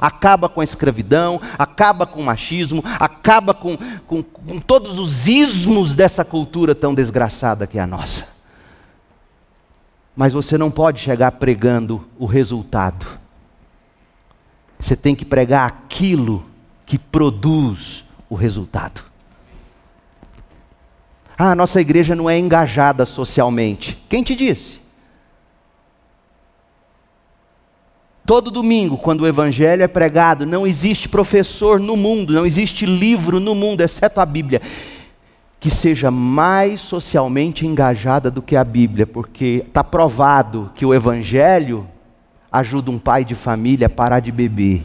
acaba com a escravidão, acaba com o machismo, acaba com, com, com todos os ismos dessa cultura tão desgraçada que é a nossa. Mas você não pode chegar pregando o resultado. Você tem que pregar aquilo que produz o resultado. Ah, a nossa igreja não é engajada socialmente. Quem te disse? Todo domingo, quando o evangelho é pregado, não existe professor no mundo, não existe livro no mundo, exceto a Bíblia, que seja mais socialmente engajada do que a Bíblia, porque está provado que o evangelho ajuda um pai de família a parar de beber,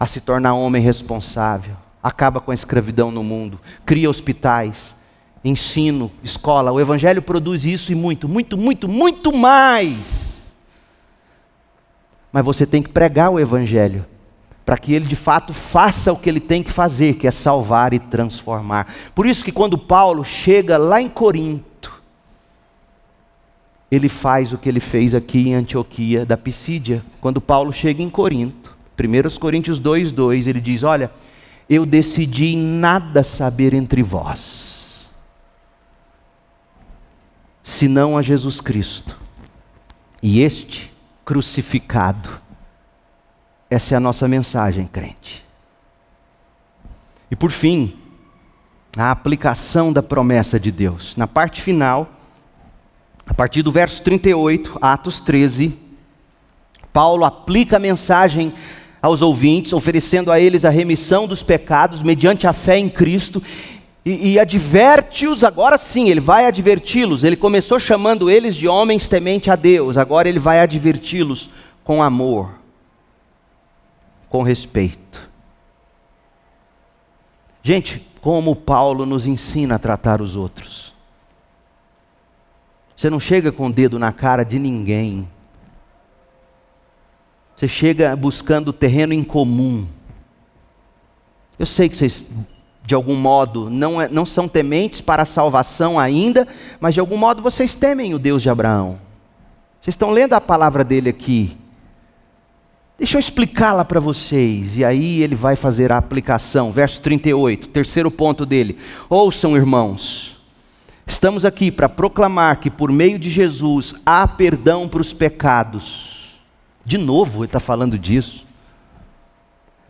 a se tornar homem responsável, acaba com a escravidão no mundo, cria hospitais, ensino, escola. O Evangelho produz isso e muito, muito, muito, muito mais. Mas você tem que pregar o Evangelho para que ele de fato faça o que ele tem que fazer, que é salvar e transformar. Por isso que quando Paulo chega lá em Corinto, ele faz o que ele fez aqui em Antioquia da Pisídia. Quando Paulo chega em Corinto, 1 Coríntios 2:2, ele diz: "Olha, eu decidi nada saber entre vós, senão a Jesus Cristo, e este crucificado. Essa é a nossa mensagem, crente. E por fim, a aplicação da promessa de Deus. Na parte final, a partir do verso 38, Atos 13, Paulo aplica a mensagem aos ouvintes, oferecendo a eles a remissão dos pecados mediante a fé em Cristo. E, e adverte-os, agora sim, ele vai adverti-los. Ele começou chamando eles de homens temente a Deus, agora ele vai adverti-los com amor, com respeito. Gente, como Paulo nos ensina a tratar os outros. Você não chega com o dedo na cara de ninguém. Você chega buscando terreno em comum. Eu sei que vocês, de algum modo, não, é, não são tementes para a salvação ainda, mas de algum modo vocês temem o Deus de Abraão. Vocês estão lendo a palavra dele aqui. Deixa eu explicá-la para vocês, e aí ele vai fazer a aplicação. Verso 38, terceiro ponto dele. Ouçam, irmãos, estamos aqui para proclamar que por meio de Jesus há perdão para os pecados de novo, ele está falando disso.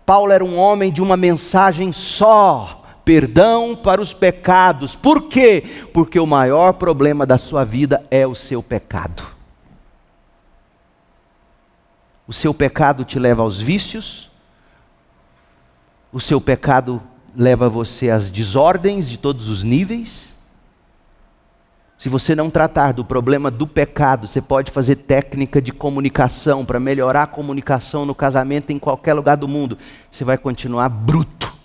Paulo era um homem de uma mensagem só: perdão para os pecados. Por quê? Porque o maior problema da sua vida é o seu pecado. O seu pecado te leva aos vícios, o seu pecado leva você às desordens de todos os níveis. Se você não tratar do problema do pecado, você pode fazer técnica de comunicação para melhorar a comunicação no casamento em qualquer lugar do mundo. Você vai continuar bruto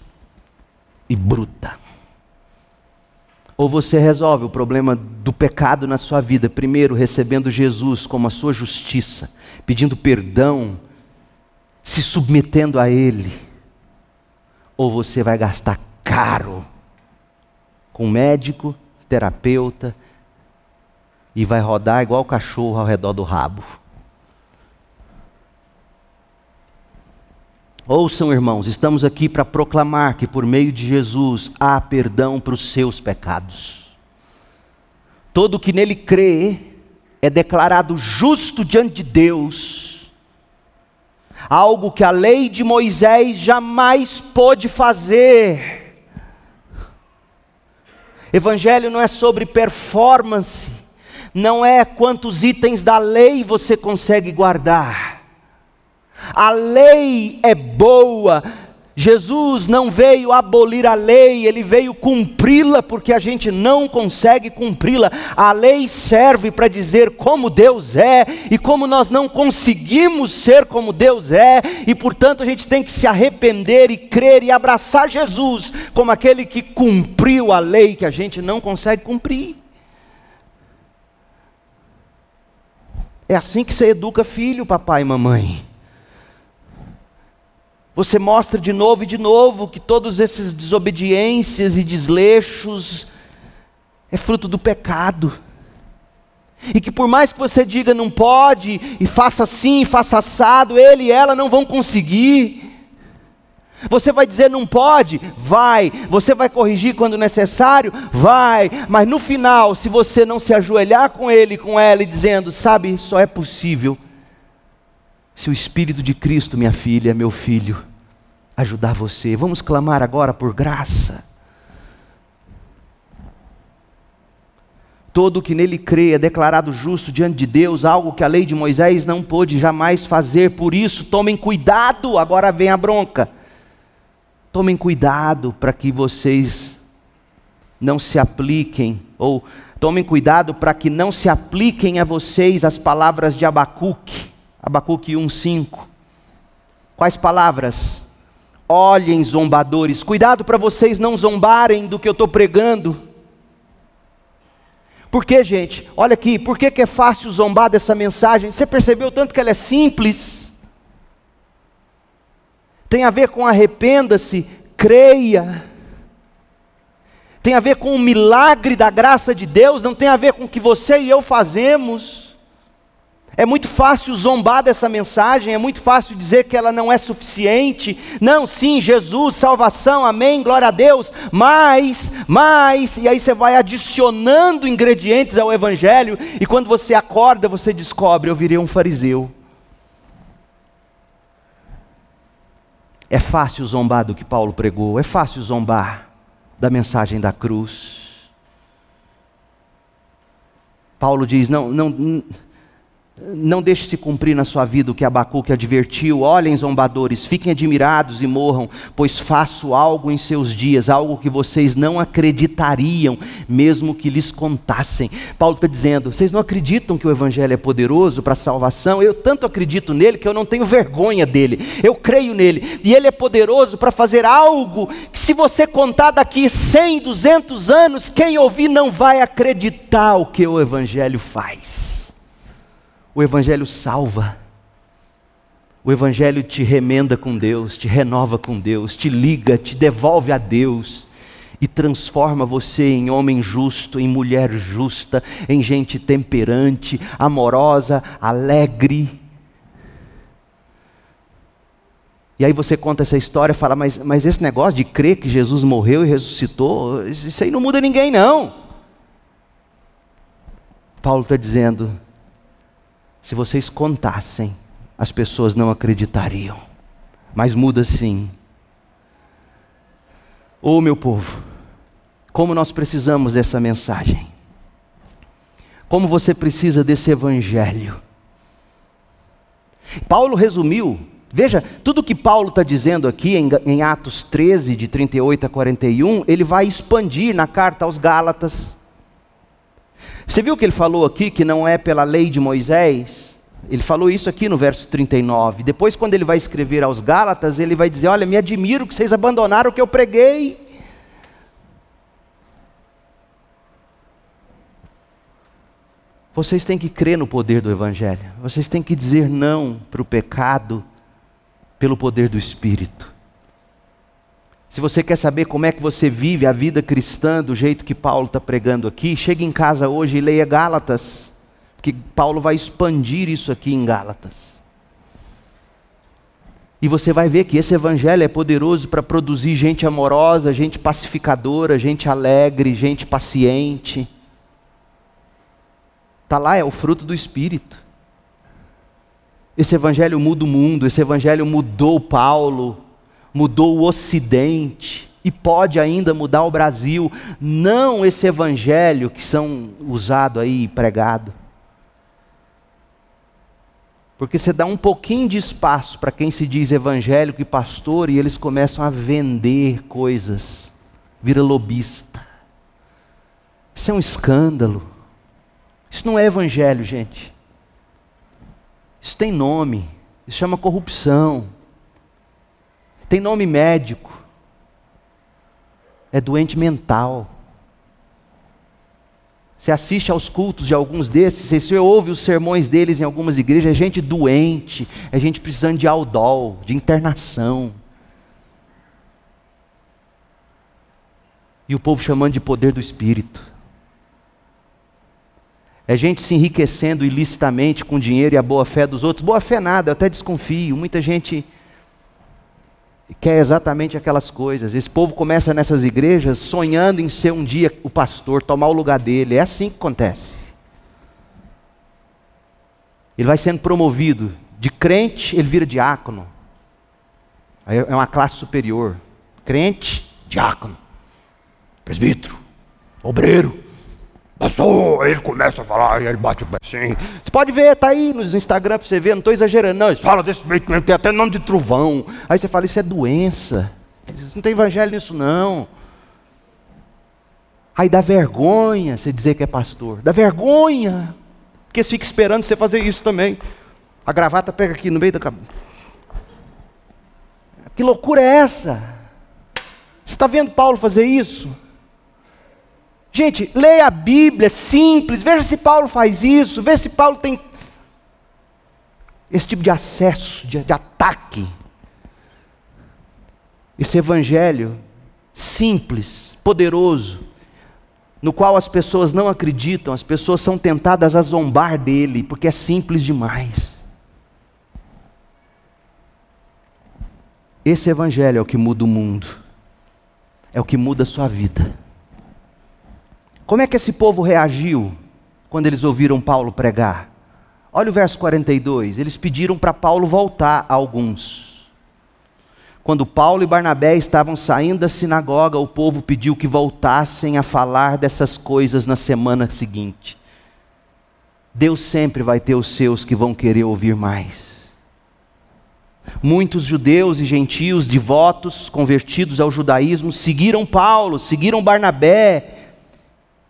e bruta. Ou você resolve o problema do pecado na sua vida, primeiro recebendo Jesus como a sua justiça, pedindo perdão, se submetendo a Ele. Ou você vai gastar caro com médico, terapeuta, e vai rodar igual cachorro ao redor do rabo. Ouçam, irmãos, estamos aqui para proclamar que por meio de Jesus há perdão para os seus pecados. Todo que nele crê é declarado justo diante de Deus, algo que a lei de Moisés jamais pôde fazer. Evangelho não é sobre performance, não é quantos itens da lei você consegue guardar. A lei é boa. Jesus não veio abolir a lei, ele veio cumpri-la, porque a gente não consegue cumpri-la. A lei serve para dizer como Deus é e como nós não conseguimos ser como Deus é, e portanto a gente tem que se arrepender e crer e abraçar Jesus como aquele que cumpriu a lei que a gente não consegue cumprir. É assim que você educa filho, papai e mamãe. Você mostra de novo e de novo que todos esses desobediências e desleixos é fruto do pecado. E que por mais que você diga não pode, e faça assim, faça assado, ele e ela não vão conseguir. Você vai dizer não pode? Vai. Você vai corrigir quando necessário? Vai. Mas no final, se você não se ajoelhar com ele, com ela, e dizendo, sabe, só é possível se o Espírito de Cristo, minha filha, meu filho, ajudar você. Vamos clamar agora por graça. Todo que nele crê é declarado justo diante de Deus, algo que a lei de Moisés não pôde jamais fazer. Por isso, tomem cuidado, agora vem a bronca Tomem cuidado para que vocês não se apliquem ou Tomem cuidado para que não se apliquem a vocês as palavras de Abacuque, Abacuque 1:5. Quais palavras? Olhem, zombadores, cuidado para vocês não zombarem do que eu estou pregando. Por que, gente? Olha aqui, por que, que é fácil zombar dessa mensagem? Você percebeu tanto que ela é simples? Tem a ver com arrependa-se, creia. Tem a ver com o milagre da graça de Deus, não tem a ver com o que você e eu fazemos. É muito fácil zombar dessa mensagem, é muito fácil dizer que ela não é suficiente. Não, sim, Jesus, salvação, amém, glória a Deus. Mas, mas, e aí você vai adicionando ingredientes ao Evangelho, e quando você acorda, você descobre: eu virei um fariseu. É fácil zombar do que Paulo pregou, é fácil zombar da mensagem da cruz. Paulo diz: não, não não deixe se cumprir na sua vida o que Abacuque advertiu: olhem, zombadores, fiquem admirados e morram, pois faço algo em seus dias, algo que vocês não acreditariam, mesmo que lhes contassem. Paulo está dizendo: vocês não acreditam que o Evangelho é poderoso para salvação? Eu tanto acredito nele que eu não tenho vergonha dele, eu creio nele, e ele é poderoso para fazer algo que, se você contar daqui 100, 200 anos, quem ouvir não vai acreditar o que o Evangelho faz. O Evangelho salva. O Evangelho te remenda com Deus, te renova com Deus, te liga, te devolve a Deus e transforma você em homem justo, em mulher justa, em gente temperante, amorosa, alegre. E aí você conta essa história e fala, mas, mas esse negócio de crer que Jesus morreu e ressuscitou, isso aí não muda ninguém, não. Paulo está dizendo, se vocês contassem, as pessoas não acreditariam. Mas muda sim. Ô oh, meu povo, como nós precisamos dessa mensagem. Como você precisa desse evangelho. Paulo resumiu, veja, tudo que Paulo está dizendo aqui em, em Atos 13, de 38 a 41, ele vai expandir na carta aos Gálatas você viu que ele falou aqui que não é pela lei de Moisés? Ele falou isso aqui no verso 39. Depois, quando ele vai escrever aos Gálatas, ele vai dizer: Olha, me admiro que vocês abandonaram o que eu preguei. Vocês têm que crer no poder do Evangelho. Vocês têm que dizer não para o pecado pelo poder do Espírito. Se você quer saber como é que você vive a vida cristã do jeito que Paulo está pregando aqui, chegue em casa hoje e leia Gálatas, que Paulo vai expandir isso aqui em Gálatas. E você vai ver que esse evangelho é poderoso para produzir gente amorosa, gente pacificadora, gente alegre, gente paciente. Está lá, é o fruto do Espírito. Esse evangelho muda o mundo, esse evangelho mudou Paulo, mudou o Ocidente e pode ainda mudar o Brasil. Não esse evangelho que são usado aí e pregado. Porque você dá um pouquinho de espaço para quem se diz evangélico e pastor e eles começam a vender coisas, vira lobista. Isso é um escândalo. Isso não é evangelho, gente. Isso tem nome. Isso chama corrupção tem nome médico, é doente mental. Você assiste aos cultos de alguns desses, você ouve os sermões deles em algumas igrejas, é gente doente, é gente precisando de aldol, de internação. E o povo chamando de poder do Espírito. É gente se enriquecendo ilicitamente com o dinheiro e a boa fé dos outros. Boa fé nada, eu até desconfio. Muita gente quer exatamente aquelas coisas. Esse povo começa nessas igrejas sonhando em ser um dia o pastor, tomar o lugar dele. É assim que acontece. Ele vai sendo promovido. De crente, ele vira diácono. É uma classe superior. Crente, diácono. Presbítero, obreiro. Passou, ele começa a falar, ele bate o pé assim. Você pode ver, tá aí nos Instagram para você ver, não estou exagerando, não. Eles falam desse meio que tem até nome de trovão. Aí você fala, isso é doença. Não tem evangelho nisso, não. Aí dá vergonha você dizer que é pastor. Dá vergonha. Porque você fica esperando você fazer isso também. A gravata pega aqui no meio da cabeça. Que loucura é essa? Você está vendo Paulo fazer isso? Gente, leia a Bíblia, é simples, veja se Paulo faz isso, veja se Paulo tem esse tipo de acesso, de, de ataque. Esse evangelho simples, poderoso, no qual as pessoas não acreditam, as pessoas são tentadas a zombar dele, porque é simples demais. Esse evangelho é o que muda o mundo, é o que muda a sua vida. Como é que esse povo reagiu quando eles ouviram Paulo pregar? Olha o verso 42. Eles pediram para Paulo voltar a alguns. Quando Paulo e Barnabé estavam saindo da sinagoga, o povo pediu que voltassem a falar dessas coisas na semana seguinte. Deus sempre vai ter os seus que vão querer ouvir mais. Muitos judeus e gentios devotos, convertidos ao judaísmo, seguiram Paulo, seguiram Barnabé,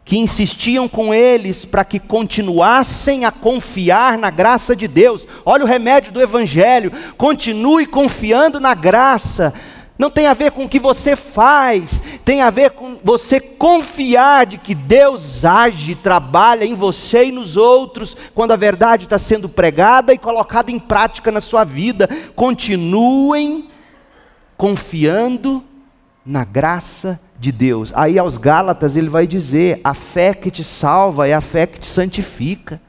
que insistiam com eles para que continuassem a confiar na graça de Deus. Olha o remédio do Evangelho: continue confiando na graça. Não tem a ver com o que você faz, tem a ver com você confiar de que Deus age, trabalha em você e nos outros, quando a verdade está sendo pregada e colocada em prática na sua vida. Continuem confiando na graça de Deus. Aí aos Gálatas ele vai dizer: a fé que te salva é a fé que te santifica.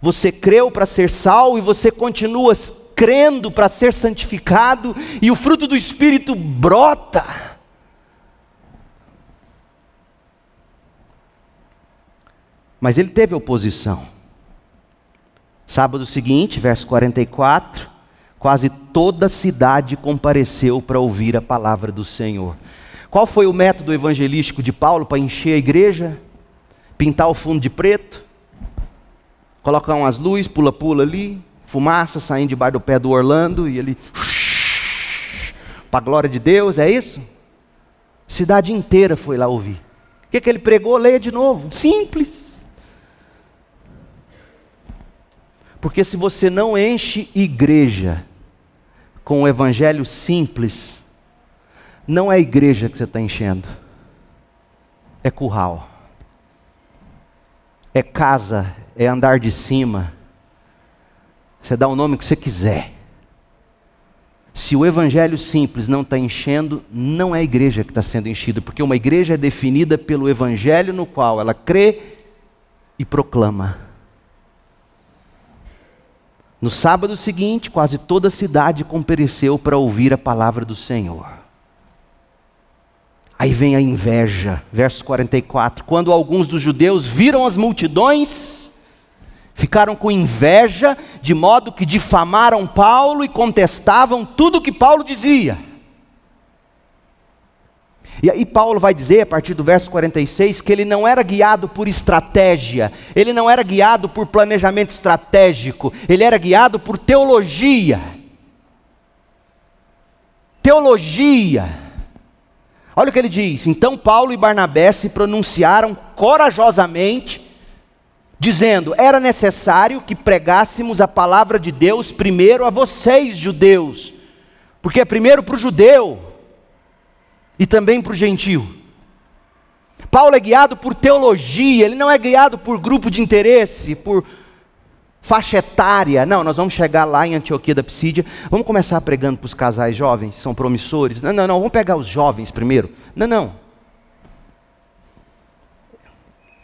Você creu para ser salvo e você continua crendo para ser santificado, e o fruto do Espírito brota. Mas ele teve oposição. Sábado seguinte, verso 44, quase toda a cidade compareceu para ouvir a palavra do Senhor. Qual foi o método evangelístico de Paulo para encher a igreja? Pintar o fundo de preto? Colocar umas luzes, pula-pula ali, fumaça saindo debaixo do pé do Orlando e ele. Para a glória de Deus, é isso? Cidade inteira foi lá ouvir. O que, que ele pregou? Leia de novo. Simples. Porque se você não enche igreja com o evangelho simples, não é igreja que você está enchendo, é curral, é casa, é andar de cima, você dá o nome que você quiser. Se o evangelho simples não está enchendo, não é a igreja que está sendo enchida, porque uma igreja é definida pelo evangelho no qual ela crê e proclama. No sábado seguinte, quase toda a cidade compareceu para ouvir a palavra do Senhor. Aí vem a inveja, verso 44. Quando alguns dos judeus viram as multidões, ficaram com inveja, de modo que difamaram Paulo e contestavam tudo o que Paulo dizia. E aí Paulo vai dizer, a partir do verso 46, que ele não era guiado por estratégia, ele não era guiado por planejamento estratégico, ele era guiado por teologia. Teologia. Olha o que ele diz: então Paulo e Barnabé se pronunciaram corajosamente dizendo: era necessário que pregássemos a palavra de Deus primeiro a vocês, judeus, porque é primeiro para o judeu e também para o gentio. Paulo é guiado por teologia, ele não é guiado por grupo de interesse, por faixa etária. Não, nós vamos chegar lá em Antioquia da Psídia, vamos começar pregando para os casais jovens, são promissores. Não, não, não, vamos pegar os jovens primeiro. Não, não.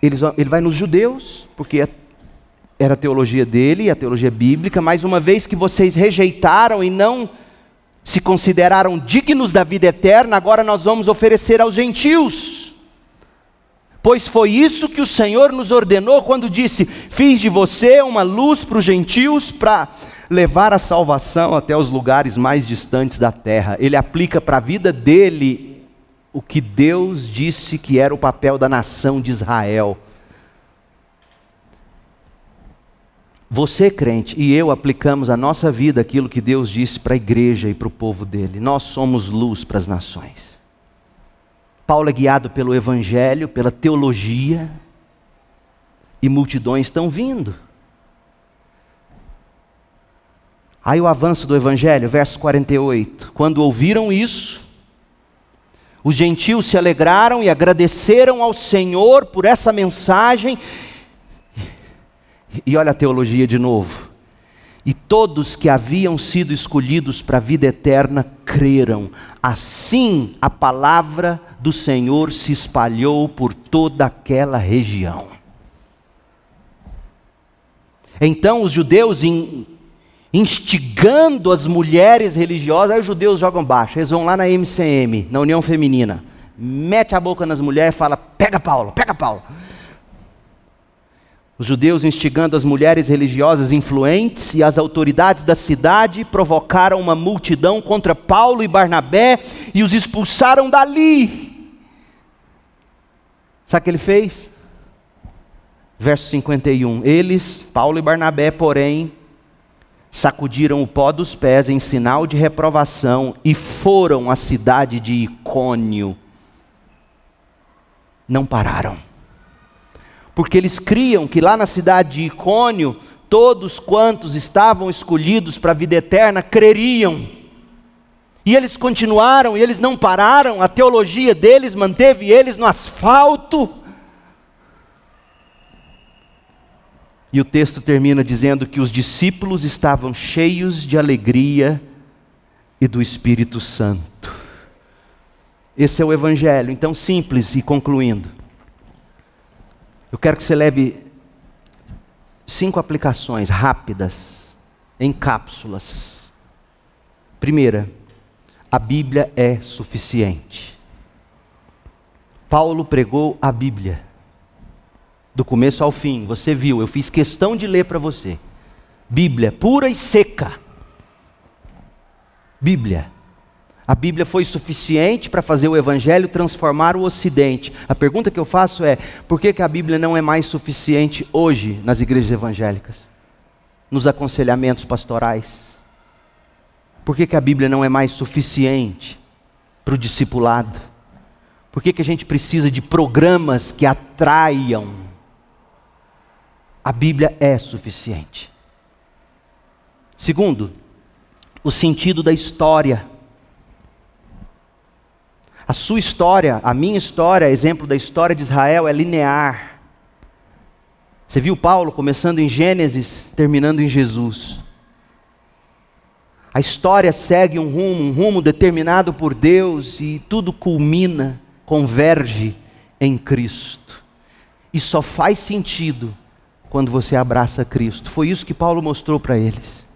Ele, ele vai nos judeus, porque é, era a teologia dele, a teologia bíblica, mas uma vez que vocês rejeitaram e não se consideraram dignos da vida eterna, agora nós vamos oferecer aos gentios. Pois foi isso que o Senhor nos ordenou quando disse: Fiz de você uma luz para os gentios, para levar a salvação até os lugares mais distantes da terra. Ele aplica para a vida dele o que Deus disse que era o papel da nação de Israel. Você, crente, e eu aplicamos a nossa vida aquilo que Deus disse para a igreja e para o povo dele. Nós somos luz para as nações. Paulo é guiado pelo Evangelho, pela teologia, e multidões estão vindo. Aí o avanço do Evangelho, verso 48. Quando ouviram isso, os gentios se alegraram e agradeceram ao Senhor por essa mensagem. E olha a teologia de novo. E todos que haviam sido escolhidos para a vida eterna creram. Assim a palavra do Senhor se espalhou por toda aquela região. Então os judeus, instigando as mulheres religiosas, aí os judeus jogam baixo, eles vão lá na MCM, na União Feminina, mete a boca nas mulheres e fala: pega Paulo, pega Paulo. Os judeus, instigando as mulheres religiosas influentes e as autoridades da cidade, provocaram uma multidão contra Paulo e Barnabé e os expulsaram dali. Sabe o que ele fez? Verso 51. Eles, Paulo e Barnabé, porém, sacudiram o pó dos pés em sinal de reprovação e foram à cidade de Icônio. Não pararam. Porque eles criam que lá na cidade de Icônio, todos quantos estavam escolhidos para a vida eterna creriam. E eles continuaram, e eles não pararam, a teologia deles manteve eles no asfalto. E o texto termina dizendo que os discípulos estavam cheios de alegria e do Espírito Santo. Esse é o Evangelho, então simples e concluindo. Eu quero que você leve cinco aplicações rápidas, em cápsulas. Primeira, a Bíblia é suficiente. Paulo pregou a Bíblia do começo ao fim. Você viu, eu fiz questão de ler para você. Bíblia pura e seca. Bíblia. A Bíblia foi suficiente para fazer o Evangelho transformar o Ocidente. A pergunta que eu faço é: por que, que a Bíblia não é mais suficiente hoje nas igrejas evangélicas? Nos aconselhamentos pastorais? Por que, que a Bíblia não é mais suficiente para o discipulado? Por que, que a gente precisa de programas que atraiam a Bíblia é suficiente. Segundo, o sentido da história. A sua história, a minha história, exemplo da história de Israel, é linear. Você viu Paulo começando em Gênesis, terminando em Jesus. A história segue um rumo, um rumo determinado por Deus e tudo culmina, converge em Cristo. E só faz sentido quando você abraça Cristo. Foi isso que Paulo mostrou para eles.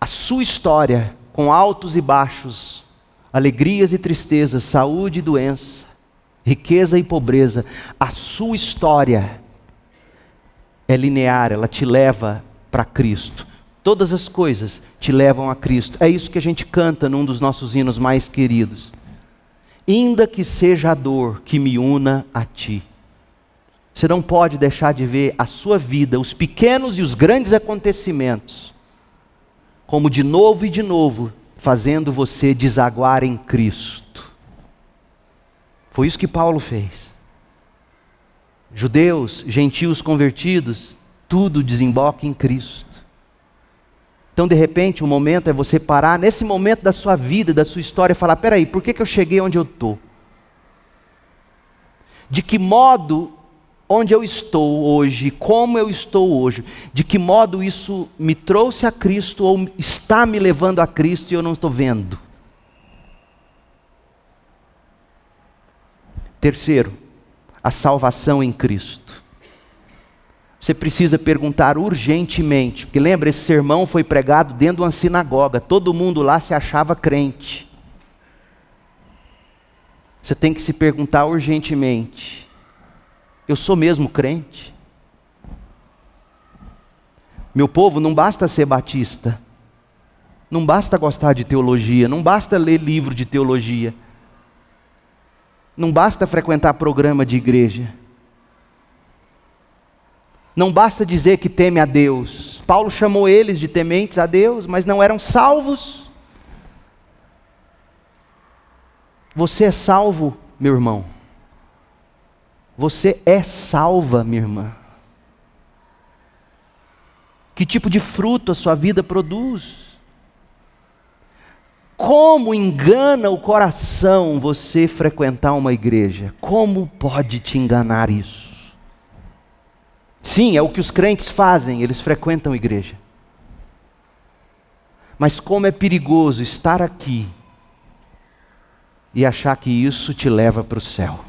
A sua história, com altos e baixos, alegrias e tristezas, saúde e doença, riqueza e pobreza, a sua história é linear, ela te leva para Cristo. Todas as coisas te levam a Cristo. É isso que a gente canta num dos nossos hinos mais queridos. Ainda que seja a dor que me una a ti. Você não pode deixar de ver a sua vida, os pequenos e os grandes acontecimentos, como de novo e de novo, fazendo você desaguar em Cristo. Foi isso que Paulo fez. Judeus, gentios convertidos, tudo desemboca em Cristo. Então, de repente, o momento é você parar nesse momento da sua vida, da sua história, e falar: peraí, por que, que eu cheguei onde eu estou? De que modo onde eu estou hoje, como eu estou hoje, de que modo isso me trouxe a Cristo ou está me levando a Cristo e eu não estou vendo. Terceiro, a salvação em Cristo. Você precisa perguntar urgentemente, porque lembra, esse sermão foi pregado dentro de uma sinagoga, todo mundo lá se achava crente. Você tem que se perguntar urgentemente: eu sou mesmo crente. Meu povo, não basta ser batista, não basta gostar de teologia, não basta ler livro de teologia, não basta frequentar programa de igreja, não basta dizer que teme a Deus. Paulo chamou eles de tementes a Deus, mas não eram salvos. Você é salvo, meu irmão. Você é salva, minha irmã. Que tipo de fruto a sua vida produz? Como engana o coração você frequentar uma igreja? Como pode te enganar isso? Sim, é o que os crentes fazem, eles frequentam a igreja. Mas como é perigoso estar aqui e achar que isso te leva para o céu.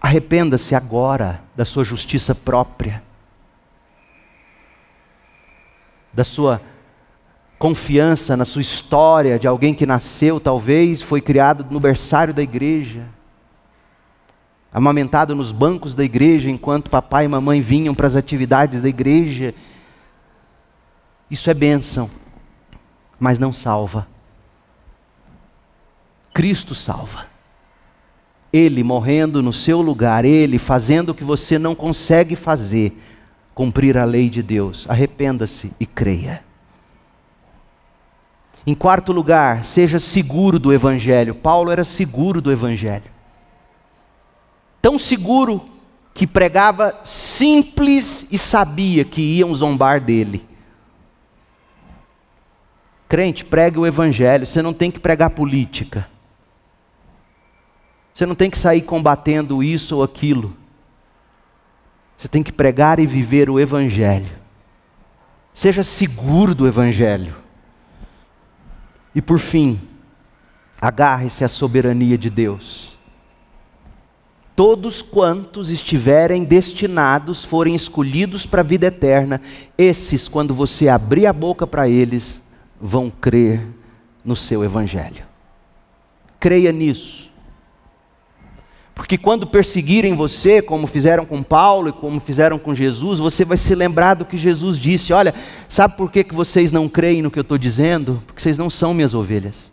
Arrependa-se agora da sua justiça própria, da sua confiança na sua história de alguém que nasceu, talvez foi criado no berçário da igreja, amamentado nos bancos da igreja enquanto papai e mamãe vinham para as atividades da igreja. Isso é bênção, mas não salva. Cristo salva. Ele morrendo no seu lugar, Ele fazendo o que você não consegue fazer, cumprir a lei de Deus. Arrependa-se e creia. Em quarto lugar, seja seguro do Evangelho. Paulo era seguro do Evangelho. Tão seguro que pregava simples e sabia que iam zombar dele. Crente, pregue o Evangelho, você não tem que pregar política. Você não tem que sair combatendo isso ou aquilo. Você tem que pregar e viver o Evangelho. Seja seguro do Evangelho. E por fim, agarre-se à soberania de Deus. Todos quantos estiverem destinados, forem escolhidos para a vida eterna, esses, quando você abrir a boca para eles, vão crer no seu Evangelho. Creia nisso. Porque quando perseguirem você, como fizeram com Paulo e como fizeram com Jesus, você vai se lembrar do que Jesus disse: Olha, sabe por que, que vocês não creem no que eu estou dizendo? Porque vocês não são minhas ovelhas.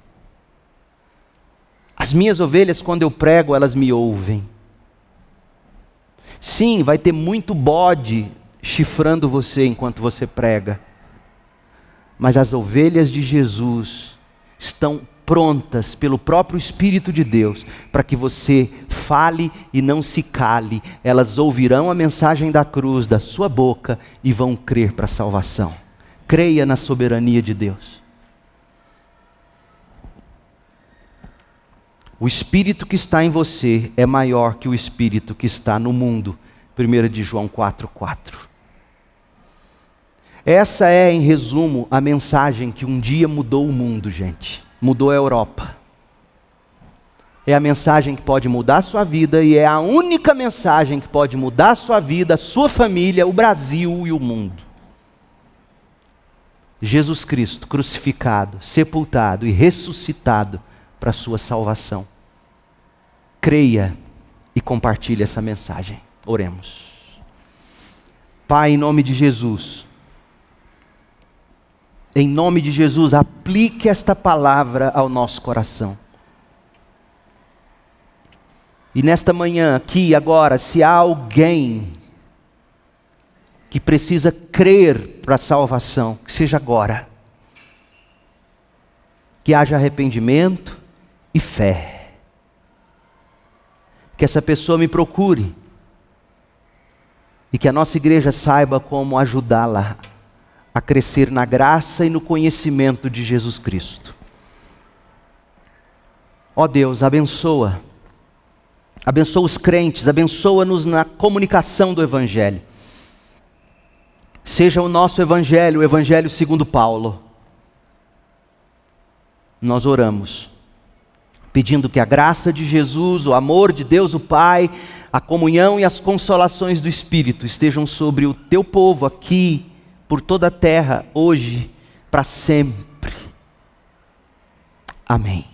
As minhas ovelhas, quando eu prego, elas me ouvem. Sim, vai ter muito bode chifrando você enquanto você prega. Mas as ovelhas de Jesus estão prontas pelo próprio Espírito de Deus para que você fale e não se cale. Elas ouvirão a mensagem da cruz da sua boca e vão crer para a salvação. Creia na soberania de Deus. O espírito que está em você é maior que o espírito que está no mundo. 1 de João 4:4. Essa é, em resumo, a mensagem que um dia mudou o mundo, gente mudou a Europa. É a mensagem que pode mudar a sua vida e é a única mensagem que pode mudar a sua vida, a sua família, o Brasil e o mundo. Jesus Cristo crucificado, sepultado e ressuscitado para a sua salvação. Creia e compartilhe essa mensagem. Oremos. Pai, em nome de Jesus, em nome de Jesus, aplique esta palavra ao nosso coração. E nesta manhã, aqui, agora, se há alguém que precisa crer para a salvação, que seja agora. Que haja arrependimento e fé. Que essa pessoa me procure. E que a nossa igreja saiba como ajudá-la a crescer na graça e no conhecimento de Jesus Cristo. Ó Deus, abençoa. Abençoa os crentes, abençoa-nos na comunicação do Evangelho. Seja o nosso Evangelho, o Evangelho segundo Paulo. Nós oramos, pedindo que a graça de Jesus, o amor de Deus o Pai, a comunhão e as consolações do Espírito estejam sobre o teu povo aqui por toda a terra, hoje, para sempre. Amém.